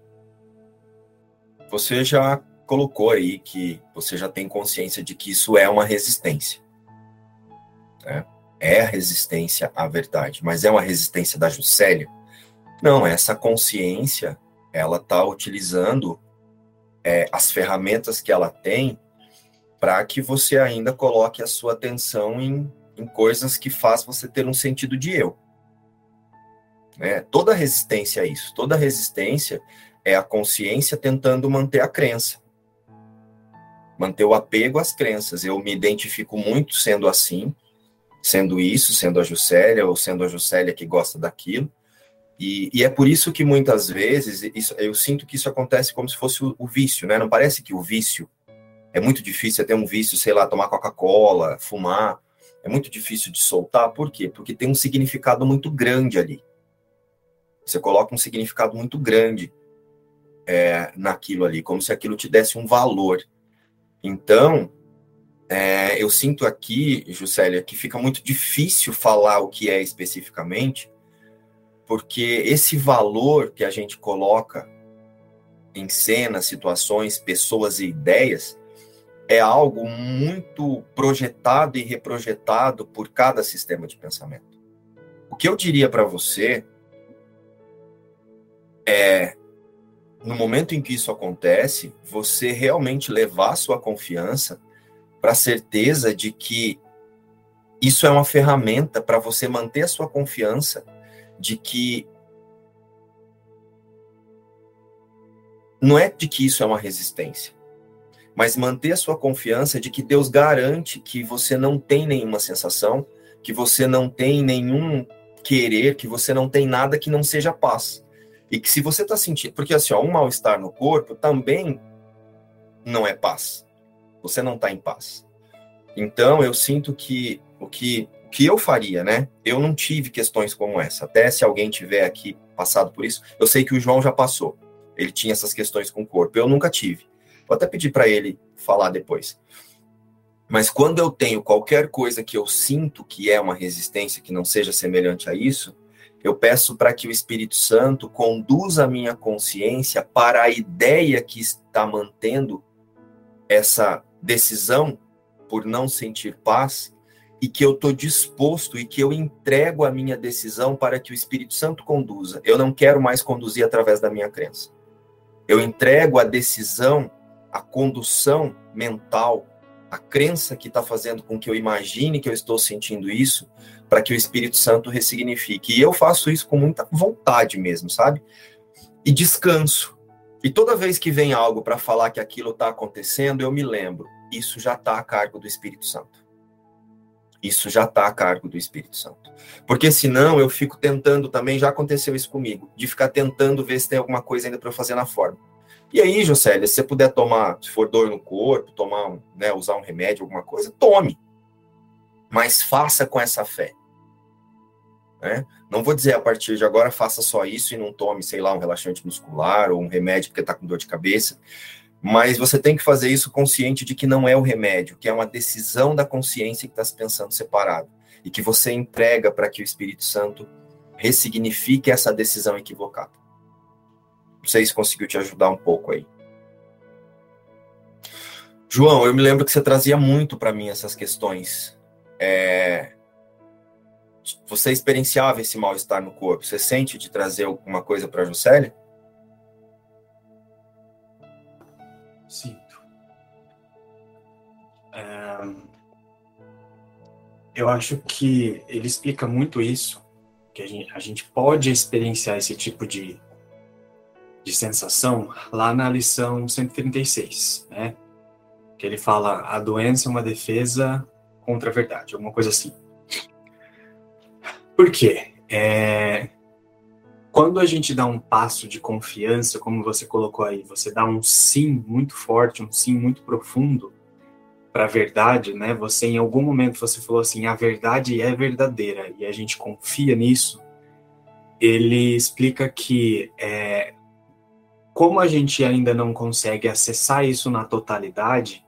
você já colocou aí que você já tem consciência de que isso é uma resistência. Né? É a resistência à verdade, mas é uma resistência da Juscelia? Não, essa consciência, ela está utilizando é, as ferramentas que ela tem para que você ainda coloque a sua atenção em, em coisas que faz você ter um sentido de eu. Né? Toda resistência é isso. Toda resistência é a consciência tentando manter a crença manter o apego às crenças. Eu me identifico muito sendo assim, sendo isso, sendo a Juscelia, ou sendo a Juscelia que gosta daquilo. E, e, é por isso que muitas vezes isso, eu sinto que isso acontece como se fosse o, o, vício, né? Não parece que o vício é muito difícil ter um vício, sei lá, tomar Coca-Cola, fumar. É muito difícil de soltar. Por quê? Porque tem um significado muito grande ali. Você coloca um significado muito grande é, naquilo ali, como se aquilo te desse um valor. Então, é, eu sinto aqui, Juscelia, que fica muito difícil falar o que é especificamente, porque esse valor que a gente coloca em cena, situações, pessoas e ideias é algo muito projetado e reprojetado por cada sistema de pensamento. O que eu diria para você é no momento em que isso acontece, você realmente levar sua confiança para a certeza de que isso é uma ferramenta para você manter a sua confiança de que não é de que isso é uma resistência, mas manter a sua confiança de que Deus garante que você não tem nenhuma sensação, que você não tem nenhum querer, que você não tem nada que não seja paz. E que se você está sentindo. Porque assim, ó, um mal-estar no corpo também não é paz. Você não está em paz. Então, eu sinto que o que, o que eu faria, né? Eu não tive questões como essa. Até se alguém tiver aqui passado por isso, eu sei que o João já passou. Ele tinha essas questões com o corpo. Eu nunca tive. Vou até pedir para ele falar depois. Mas quando eu tenho qualquer coisa que eu sinto que é uma resistência que não seja semelhante a isso, eu peço para que o Espírito Santo conduza a minha consciência para a ideia que está mantendo essa decisão por não sentir paz e que eu estou disposto e que eu entrego a minha decisão para que o Espírito Santo conduza. Eu não quero mais conduzir através da minha crença. Eu entrego a decisão, a condução mental, a crença que está fazendo com que eu imagine que eu estou sentindo isso, para que o Espírito Santo ressignifique. E eu faço isso com muita vontade mesmo, sabe? E descanso. E toda vez que vem algo para falar que aquilo está acontecendo, eu me lembro, isso já está a cargo do Espírito Santo. Isso já está a cargo do Espírito Santo. Porque senão eu fico tentando também, já aconteceu isso comigo, de ficar tentando ver se tem alguma coisa ainda para eu fazer na forma. E aí, Jocélia, se você puder tomar, se for dor no corpo, tomar, né, usar um remédio, alguma coisa, tome. Mas faça com essa fé. Né? Não vou dizer a partir de agora faça só isso e não tome, sei lá, um relaxante muscular ou um remédio porque está com dor de cabeça. Mas você tem que fazer isso consciente de que não é o remédio, que é uma decisão da consciência que está se pensando separado. E que você entrega para que o Espírito Santo ressignifique essa decisão equivocada. Não sei se conseguiu te ajudar um pouco aí. João, eu me lembro que você trazia muito para mim essas questões. É, você experienciava esse mal-estar no corpo? Você sente de trazer alguma coisa para a Juscelia? Sinto. É... Eu acho que ele explica muito isso, que a gente, a gente pode experienciar esse tipo de, de sensação lá na lição 136, né? Que ele fala a doença é uma defesa contra a verdade, alguma coisa assim. Por quê? É, quando a gente dá um passo de confiança, como você colocou aí, você dá um sim muito forte, um sim muito profundo para a verdade, né? Você em algum momento você falou assim, a verdade é verdadeira e a gente confia nisso. Ele explica que é, como a gente ainda não consegue acessar isso na totalidade,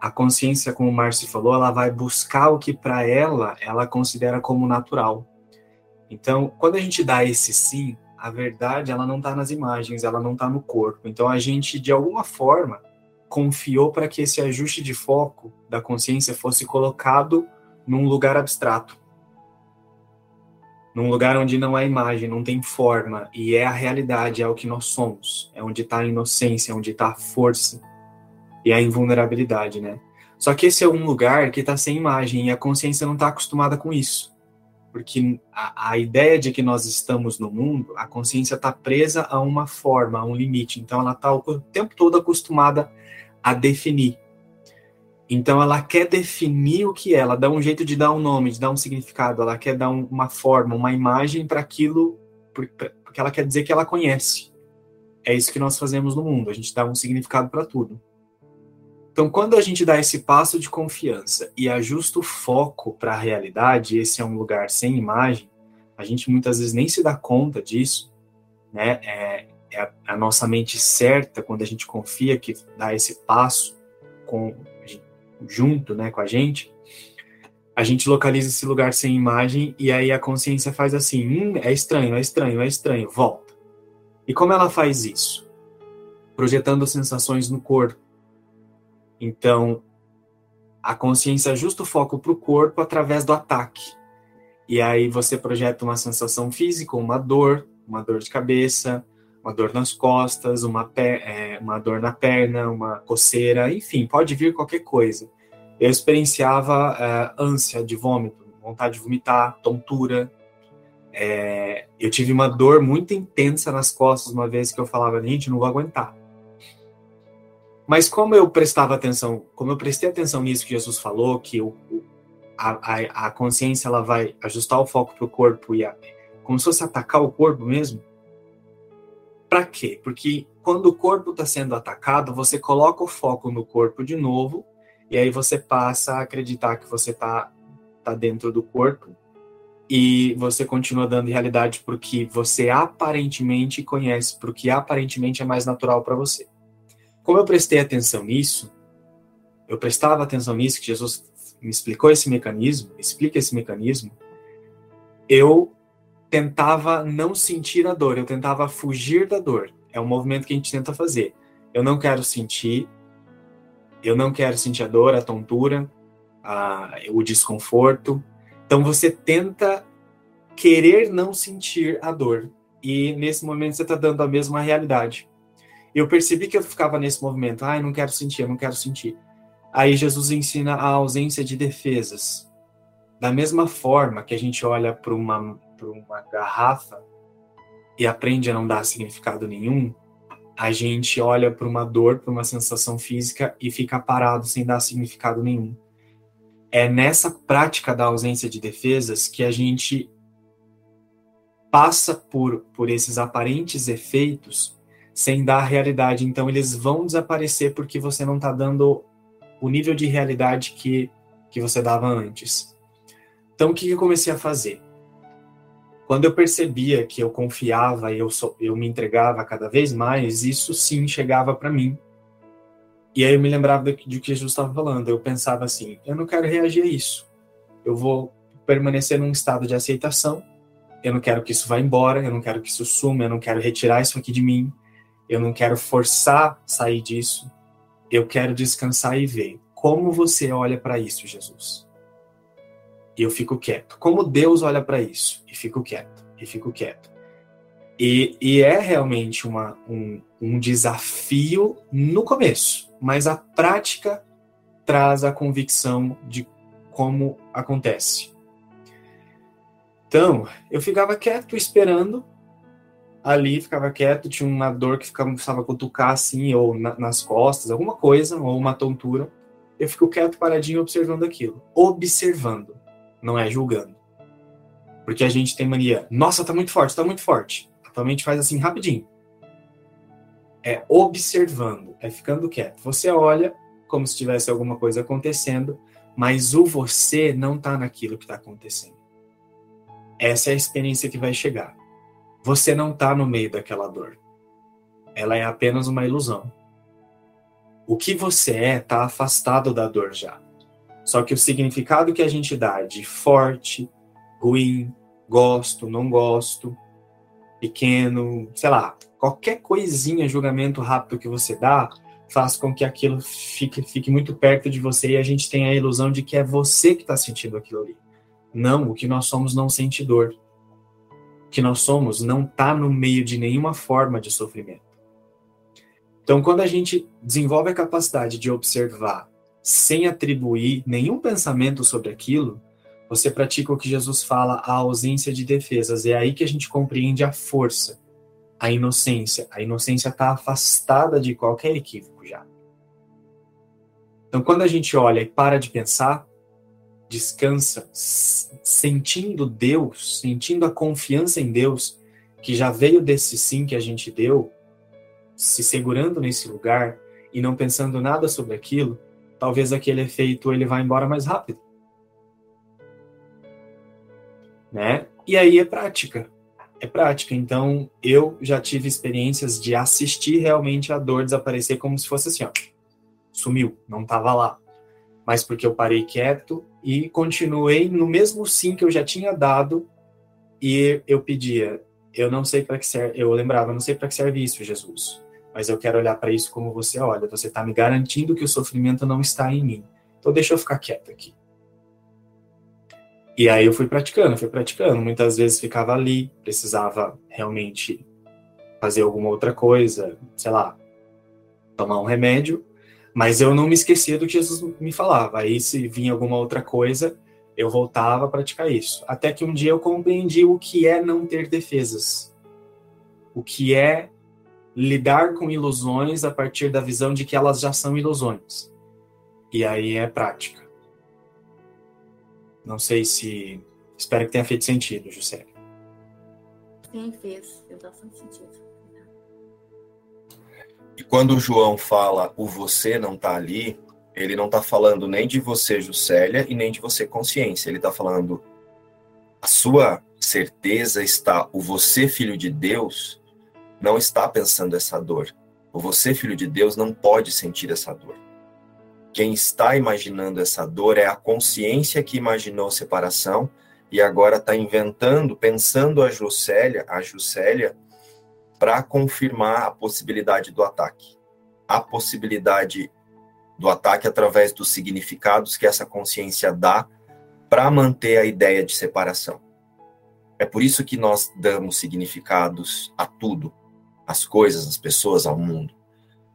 a consciência, como o Márcio falou, ela vai buscar o que para ela ela considera como natural. Então, quando a gente dá esse sim, a verdade ela não está nas imagens, ela não está no corpo. Então, a gente de alguma forma confiou para que esse ajuste de foco da consciência fosse colocado num lugar abstrato, num lugar onde não há imagem, não tem forma e é a realidade, é o que nós somos, é onde está a inocência, é onde está a força e a invulnerabilidade, né? Só que esse é um lugar que está sem imagem e a consciência não está acostumada com isso porque a, a, ideia de que nós estamos no mundo, a consciência está presa a uma forma, a um limite. Então, ela está o tempo todo acostumada a definir. Então, ela quer definir o que é, ela dá um jeito de dar um nome, de dar um significado, ela quer dar um, uma forma, uma imagem para aquilo, porque ela quer dizer que ela conhece. É isso que nós fazemos no mundo, a gente dá um significado para tudo. Então, quando a gente dá esse passo de confiança e ajusta o foco para a realidade, esse é um lugar sem imagem, a gente muitas vezes nem se dá conta disso, né? É, é a, a, nossa mente certa quando a gente confia que dá esse passo com, junto, né, com a gente. a gente localiza esse lugar sem imagem e aí a consciência faz assim: hum, é estranho, é estranho, é estranho, volta. E como ela faz isso? Projetando sensações no corpo. Então, a consciência ajusta o foco para o corpo através do ataque. E aí você projeta uma sensação física, uma dor, uma dor de cabeça, uma dor nas costas, uma, é, uma dor na perna, uma coceira, enfim, pode vir qualquer coisa. Eu experienciava é, ânsia de vômito, vontade de vomitar, tontura. É, eu tive uma dor muito intensa nas costas uma vez que eu falava, gente, não vou aguentar. Mas como eu prestava atenção, como eu prestei atenção nisso que Jesus falou, que a, a, a consciência ela vai ajustar o foco para o corpo e a, como se fosse atacar o corpo mesmo. Para quê? Porque quando o corpo está sendo atacado, você coloca o foco no corpo de novo e aí você passa a acreditar que você está tá dentro do corpo e você continua dando realidade porque você aparentemente conhece, porque aparentemente é mais natural para você. Como eu prestei atenção nisso, eu prestava atenção nisso, que Jesus me explicou esse mecanismo, explica esse mecanismo, eu tentava não sentir a dor, eu tentava fugir da dor. É um movimento que a gente tenta fazer. Eu não quero sentir, eu não quero sentir a dor, a tontura, a, o desconforto. Então você tenta querer não sentir a dor. E nesse momento você está dando a mesma realidade eu percebi que eu ficava nesse movimento, ai, não quero sentir, eu não quero sentir. Aí Jesus ensina a ausência de defesas. Da mesma forma que a gente olha para uma, uma garrafa e aprende a não dar significado nenhum, a gente olha para uma dor, para uma sensação física e fica parado sem dar significado nenhum. É nessa prática da ausência de defesas que a gente passa por, por esses aparentes efeitos sem dar realidade. Então, eles vão desaparecer porque você não está dando o nível de realidade que, que você dava antes. Então, o que eu comecei a fazer? Quando eu percebia que eu confiava e eu, eu me entregava cada vez mais, isso sim chegava para mim. E aí eu me lembrava do que Jesus estava falando. Eu pensava assim: eu não quero reagir a isso. Eu vou permanecer num estado de aceitação. Eu não quero que isso vá embora. Eu não quero que isso suma. Eu não quero retirar isso aqui de mim eu não quero forçar sair disso, eu quero descansar e ver. Como você olha para isso, Jesus? E eu fico quieto. Como Deus olha para isso? E fico quieto, e fico quieto. E, e é realmente uma, um, um desafio no começo, mas a prática traz a convicção de como acontece. Então, eu ficava quieto esperando ali, ficava quieto, tinha uma dor que ficava, precisava cutucar assim, ou na, nas costas, alguma coisa, ou uma tontura. Eu fico quieto, paradinho, observando aquilo. Observando, não é julgando. Porque a gente tem mania, nossa, tá muito forte, tá muito forte. Atualmente faz assim rapidinho. É observando, é ficando quieto. Você olha como se tivesse alguma coisa acontecendo, mas o você não tá naquilo que está acontecendo. Essa é a experiência que vai chegar. Você não está no meio daquela dor. Ela é apenas uma ilusão. O que você é está afastado da dor já. Só que o significado que a gente dá de forte, ruim, gosto, não gosto, pequeno, sei lá, qualquer coisinha, julgamento rápido que você dá, faz com que aquilo fique, fique muito perto de você e a gente tenha a ilusão de que é você que está sentindo aquilo ali. Não, o que nós somos não sente dor que nós somos não está no meio de nenhuma forma de sofrimento. Então, quando a gente desenvolve a capacidade de observar sem atribuir nenhum pensamento sobre aquilo, você pratica o que Jesus fala, a ausência de defesas. É aí que a gente compreende a força, a inocência. A inocência está afastada de qualquer equívoco já. Então, quando a gente olha e para de pensar, descansa sentindo Deus, sentindo a confiança em Deus, que já veio desse sim que a gente deu, se segurando nesse lugar e não pensando nada sobre aquilo, talvez aquele efeito ele vá embora mais rápido. Né? E aí é prática. É prática. Então, eu já tive experiências de assistir realmente a dor desaparecer como se fosse assim, ó. Sumiu, não estava lá mas porque eu parei quieto e continuei no mesmo sim que eu já tinha dado e eu pedia, eu não sei para que serve, eu lembrava, não sei para que serve isso, Jesus, mas eu quero olhar para isso como você olha, você está me garantindo que o sofrimento não está em mim, então deixa eu ficar quieto aqui. E aí eu fui praticando, fui praticando, muitas vezes ficava ali, precisava realmente fazer alguma outra coisa, sei lá, tomar um remédio, mas eu não me esquecia do que Jesus me falava. Aí, se vinha alguma outra coisa, eu voltava a praticar isso. Até que um dia eu compreendi o que é não ter defesas. O que é lidar com ilusões a partir da visão de que elas já são ilusões. E aí é prática. Não sei se. Espero que tenha feito sentido, José. Sim, fez. Fez bastante sentido. E quando o João fala o você não está ali, ele não está falando nem de você, Juscelia, e nem de você, consciência. Ele está falando a sua certeza está, o você, filho de Deus, não está pensando essa dor. Você, filho de Deus, não pode sentir essa dor. Quem está imaginando essa dor é a consciência que imaginou separação e agora está inventando, pensando a Juscelia, a Juscelia para confirmar a possibilidade do ataque. A possibilidade do ataque através dos significados que essa consciência dá para manter a ideia de separação. É por isso que nós damos significados a tudo, às coisas, às pessoas, ao mundo,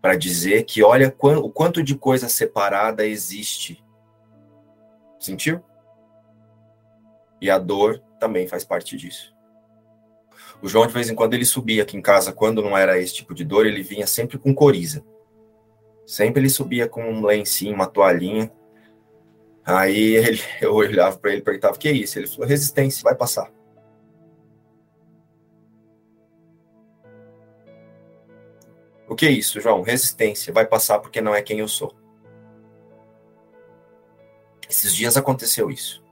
para dizer que olha o quanto de coisa separada existe. Sentiu? E a dor também faz parte disso. O João, de vez em quando, ele subia aqui em casa, quando não era esse tipo de dor, ele vinha sempre com coriza. Sempre ele subia com um lencinho, uma toalhinha. Aí ele, eu olhava para ele e perguntava: o que é isso? Ele falou: resistência, vai passar. O que é isso, João? Resistência, vai passar porque não é quem eu sou. Esses dias aconteceu isso.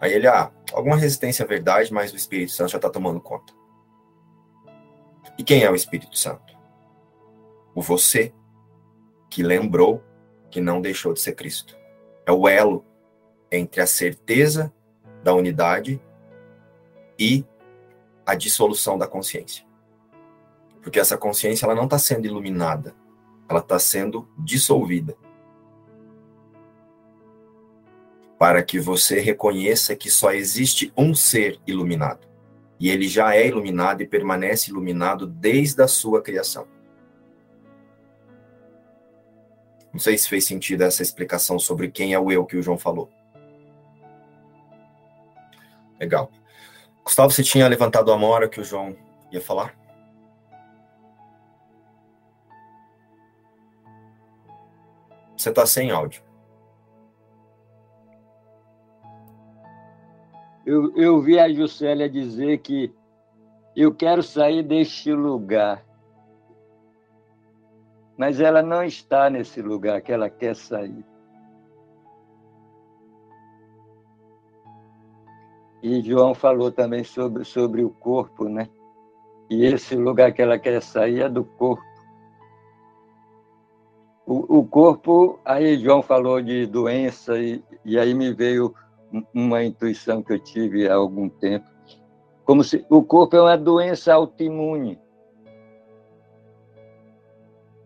Aí ele, ah, alguma resistência à verdade, mas o Espírito Santo já está tomando conta. E quem é o Espírito Santo? O você que lembrou que não deixou de ser Cristo. É o elo entre a certeza da unidade e a dissolução da consciência. Porque essa consciência ela não está sendo iluminada, ela está sendo dissolvida. para que você reconheça que só existe um ser iluminado. E ele já é iluminado e permanece iluminado desde a sua criação. Não sei se fez sentido essa explicação sobre quem é o eu que o João falou. Legal. Gustavo, você tinha levantado a mão hora que o João ia falar? Você está sem áudio. Eu, eu vi a Juscelia dizer que eu quero sair deste lugar. Mas ela não está nesse lugar que ela quer sair. E João falou também sobre, sobre o corpo, né? E esse lugar que ela quer sair é do corpo. O, o corpo, aí João falou de doença, e, e aí me veio uma intuição que eu tive há algum tempo, como se o corpo é uma doença autoimune.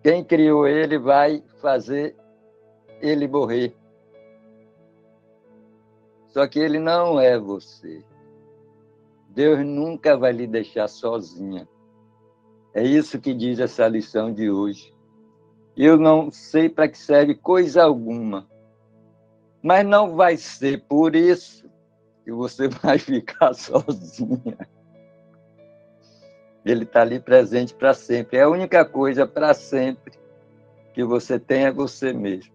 Quem criou ele vai fazer ele morrer. Só que ele não é você. Deus nunca vai lhe deixar sozinha. É isso que diz essa lição de hoje. Eu não sei para que serve coisa alguma mas não vai ser por isso que você vai ficar sozinha. Ele está ali presente para sempre. É a única coisa para sempre que você tem é você mesmo.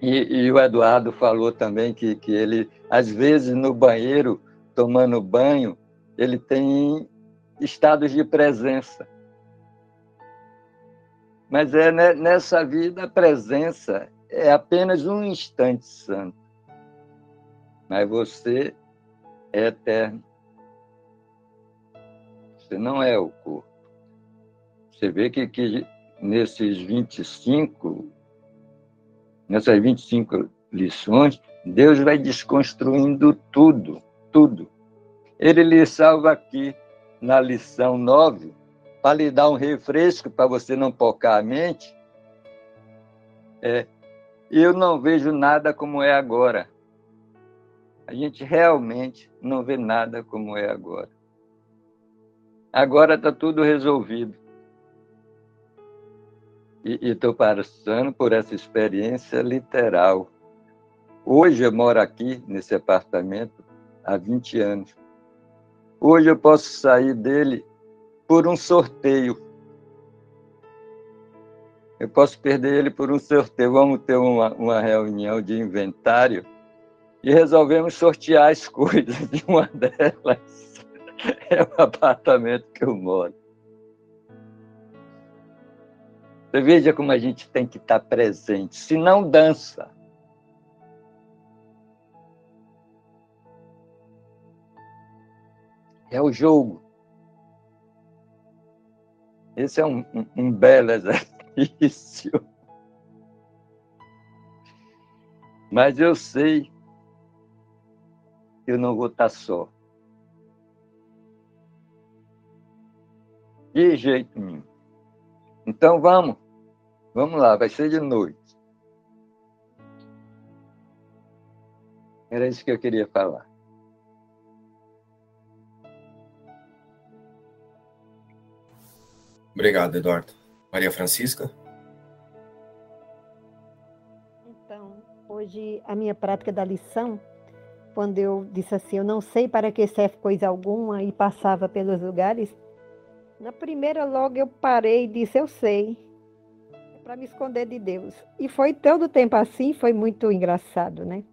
E, e, o Eduardo falou também que, que ele, às vezes, no banheiro, tomando banho, ele tem estados de presença. Mas é nessa vida a presença é apenas um instante santo. Mas você é eterno. Você não é o corpo. Você vê que, que nesses 25, nessas 25 lições, Deus vai desconstruindo tudo, tudo. Ele lhe salva aqui na lição 9, para lhe dar um refresco para você não pocar a mente. É, eu não vejo nada como é agora. A gente realmente não vê nada como é agora. Agora está tudo resolvido. E estou passando por essa experiência literal. Hoje eu moro aqui, nesse apartamento, há 20 anos. Hoje eu posso sair dele por um sorteio. Eu posso perder ele por um sorteio. Vamos ter uma, uma reunião de inventário e resolvemos sortear as coisas. E uma delas é o apartamento que eu moro. Você veja como a gente tem que estar presente. Se não dança, é o jogo. Esse é um, um, um belo exercício. Mas eu sei que eu não vou estar só. De jeito nenhum. Então vamos, vamos lá, vai ser de noite. Era isso que eu queria falar. Obrigado, Eduardo. Maria Francisca? Então, hoje a minha prática da lição, quando eu disse assim, eu não sei para que serve coisa alguma e passava pelos lugares, na primeira logo eu parei e disse, eu sei, é para me esconder de Deus. E foi todo o tempo assim, foi muito engraçado, né?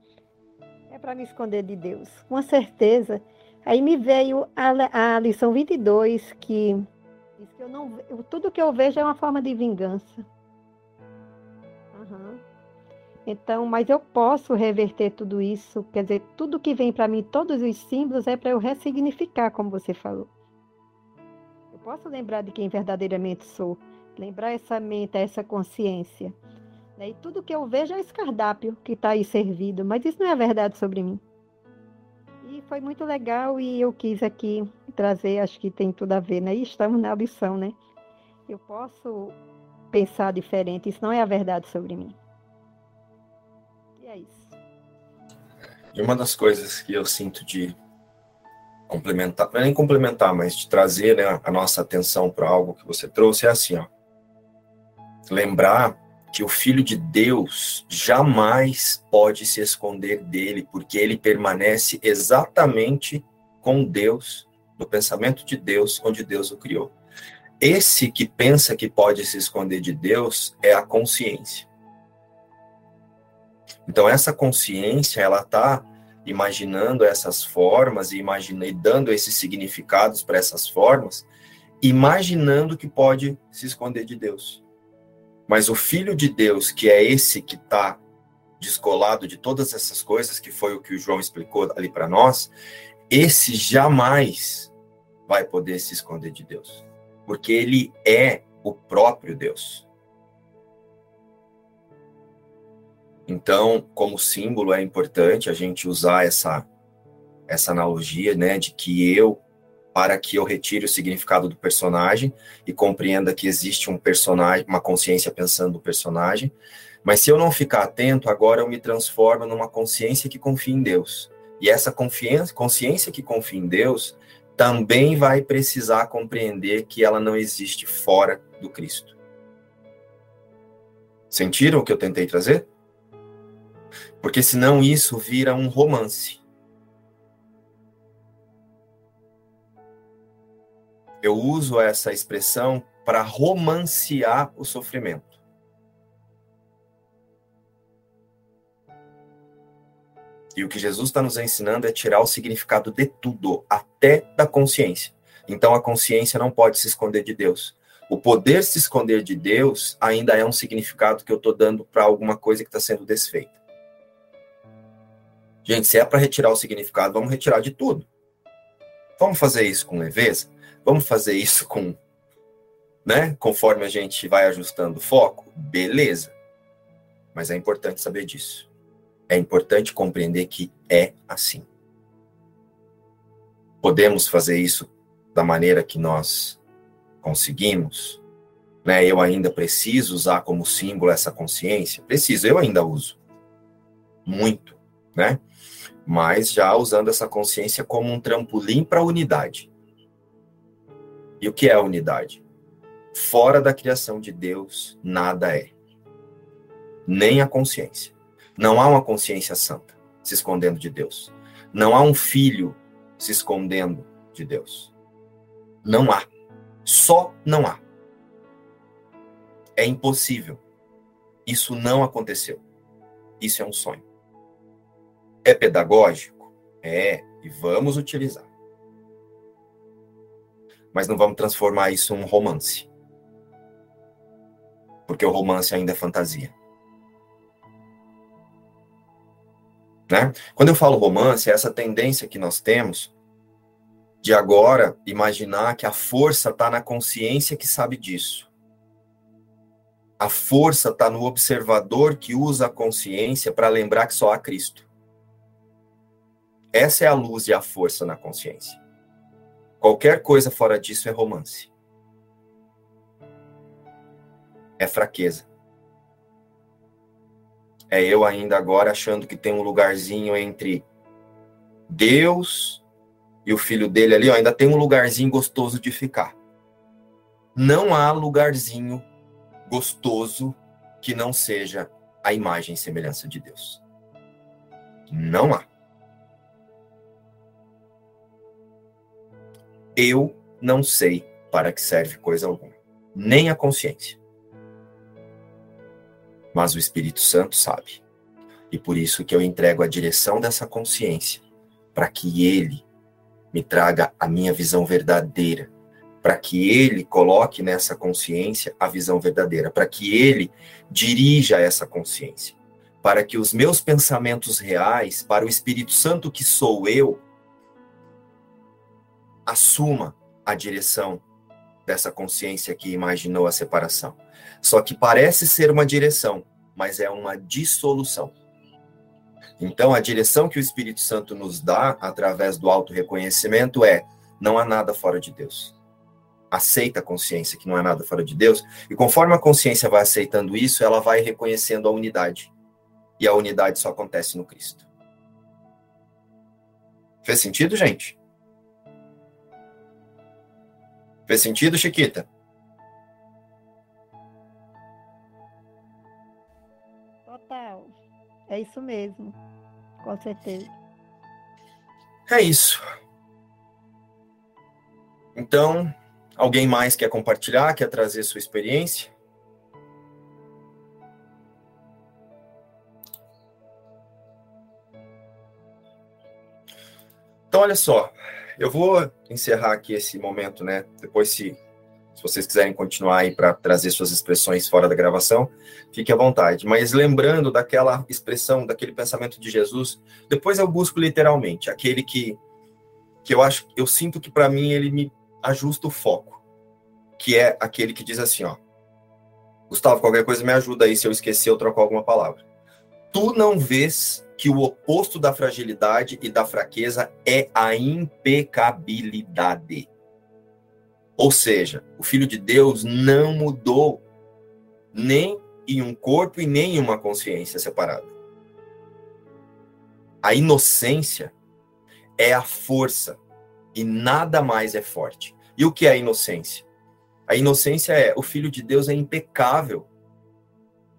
É para me esconder de Deus, com certeza. Aí me veio a, a lição 22, que eu não, eu, tudo que eu vejo é uma forma de vingança. Uhum. Então, mas eu posso reverter tudo isso. Quer dizer, tudo que vem para mim, todos os símbolos, é para eu ressignificar, como você falou. Eu posso lembrar de quem verdadeiramente sou, lembrar essa mente, essa consciência. Né? E tudo que eu vejo é esse cardápio que está aí servido, mas isso não é verdade sobre mim. E foi muito legal e eu quis aqui trazer, acho que tem tudo a ver, né? E estamos na lição, né? Eu posso pensar diferente, isso não é a verdade sobre mim. E é isso. E uma das coisas que eu sinto de complementar, não é nem complementar, mas de trazer né, a nossa atenção para algo que você trouxe é assim, ó. Lembrar que o Filho de Deus jamais pode se esconder dele, porque ele permanece exatamente com Deus, no pensamento de Deus, onde Deus o criou. Esse que pensa que pode se esconder de Deus é a consciência. Então essa consciência, ela está imaginando essas formas e imaginando e dando esses significados para essas formas, imaginando que pode se esconder de Deus. Mas o Filho de Deus, que é esse que está descolado de todas essas coisas, que foi o que o João explicou ali para nós, esse jamais vai poder se esconder de Deus, porque ele é o próprio Deus. Então, como símbolo, é importante a gente usar essa, essa analogia, né, de que eu para que eu retire o significado do personagem e compreenda que existe um personagem, uma consciência pensando no personagem. Mas se eu não ficar atento, agora eu me transformo numa consciência que confia em Deus. E essa confiança, consciência que confia em Deus também vai precisar compreender que ela não existe fora do Cristo. Sentiram o que eu tentei trazer? Porque senão isso vira um romance. eu uso essa expressão para romancear o sofrimento. E o que Jesus está nos ensinando é tirar o significado de tudo, até da consciência. Então a consciência não pode se esconder de Deus. O poder se esconder de Deus ainda é um significado que eu estou dando para alguma coisa que está sendo desfeita. Gente, se é para retirar o significado, vamos retirar de tudo. Vamos fazer isso com leveza? Vamos fazer isso com né? Conforme a gente vai ajustando o foco, beleza. Mas é importante saber disso. É importante compreender que é assim. Podemos fazer isso da maneira que nós conseguimos, né? Eu ainda preciso usar como símbolo essa consciência? Preciso, eu ainda uso. Muito, né? Mas já usando essa consciência como um trampolim para a unidade. E o que é a unidade? Fora da criação de Deus, nada é. Nem a consciência. Não há uma consciência santa se escondendo de Deus. Não há um filho se escondendo de Deus. Não há. Só não há. É impossível. Isso não aconteceu. Isso é um sonho. É pedagógico? É, e vamos utilizar. Mas não vamos transformar isso em um romance. Porque o romance ainda é fantasia. Né? Quando eu falo romance, é essa tendência que nós temos de agora imaginar que a força está na consciência que sabe disso. A força está no observador que usa a consciência para lembrar que só há Cristo. Essa é a luz e a força na consciência. Qualquer coisa fora disso é romance. É fraqueza. É eu ainda agora achando que tem um lugarzinho entre Deus e o filho dele ali, ó, ainda tem um lugarzinho gostoso de ficar. Não há lugarzinho gostoso que não seja a imagem e semelhança de Deus. Não há. Eu não sei para que serve coisa alguma, nem a consciência. Mas o Espírito Santo sabe. E por isso que eu entrego a direção dessa consciência, para que ele me traga a minha visão verdadeira para que ele coloque nessa consciência a visão verdadeira, para que ele dirija essa consciência, para que os meus pensamentos reais, para o Espírito Santo que sou eu, assuma a direção dessa consciência que imaginou a separação. Só que parece ser uma direção, mas é uma dissolução. Então, a direção que o Espírito Santo nos dá através do auto-reconhecimento é: não há nada fora de Deus aceita a consciência que não é nada fora de Deus, e conforme a consciência vai aceitando isso, ela vai reconhecendo a unidade. E a unidade só acontece no Cristo. Fez sentido, gente? Fez sentido, Chiquita? Total. É isso mesmo. Com certeza. É isso. Então, Alguém mais quer compartilhar, quer trazer sua experiência? Então, olha só, eu vou encerrar aqui esse momento, né? Depois, se, se vocês quiserem continuar aí para trazer suas expressões fora da gravação, fique à vontade. Mas lembrando daquela expressão, daquele pensamento de Jesus, depois eu busco literalmente aquele que, que eu acho, eu sinto que para mim ele me ajusta o foco, que é aquele que diz assim, ó, Gustavo, qualquer coisa me ajuda aí se eu esquecer ou trocar alguma palavra. Tu não vês que o oposto da fragilidade e da fraqueza é a impecabilidade. Ou seja, o Filho de Deus não mudou nem em um corpo e nem em uma consciência separada. A inocência é a força e nada mais é forte. E o que é a inocência? A inocência é o Filho de Deus é impecável,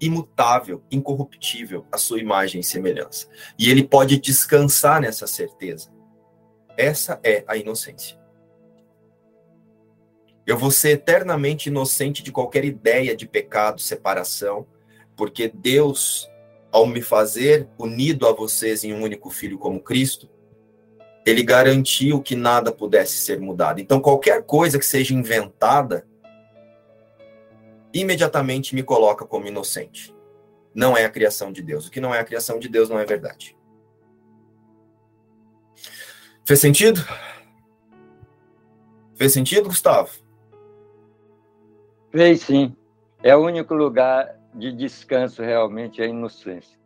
imutável, incorruptível, a sua imagem e semelhança. E ele pode descansar nessa certeza. Essa é a inocência. Eu vou ser eternamente inocente de qualquer ideia de pecado, separação, porque Deus, ao me fazer unido a vocês em um único filho como Cristo, ele garantiu que nada pudesse ser mudado. Então, qualquer coisa que seja inventada, imediatamente me coloca como inocente. Não é a criação de Deus. O que não é a criação de Deus não é verdade. Fez sentido? Fez sentido, Gustavo? Fez sim. É o único lugar de descanso realmente é a inocência.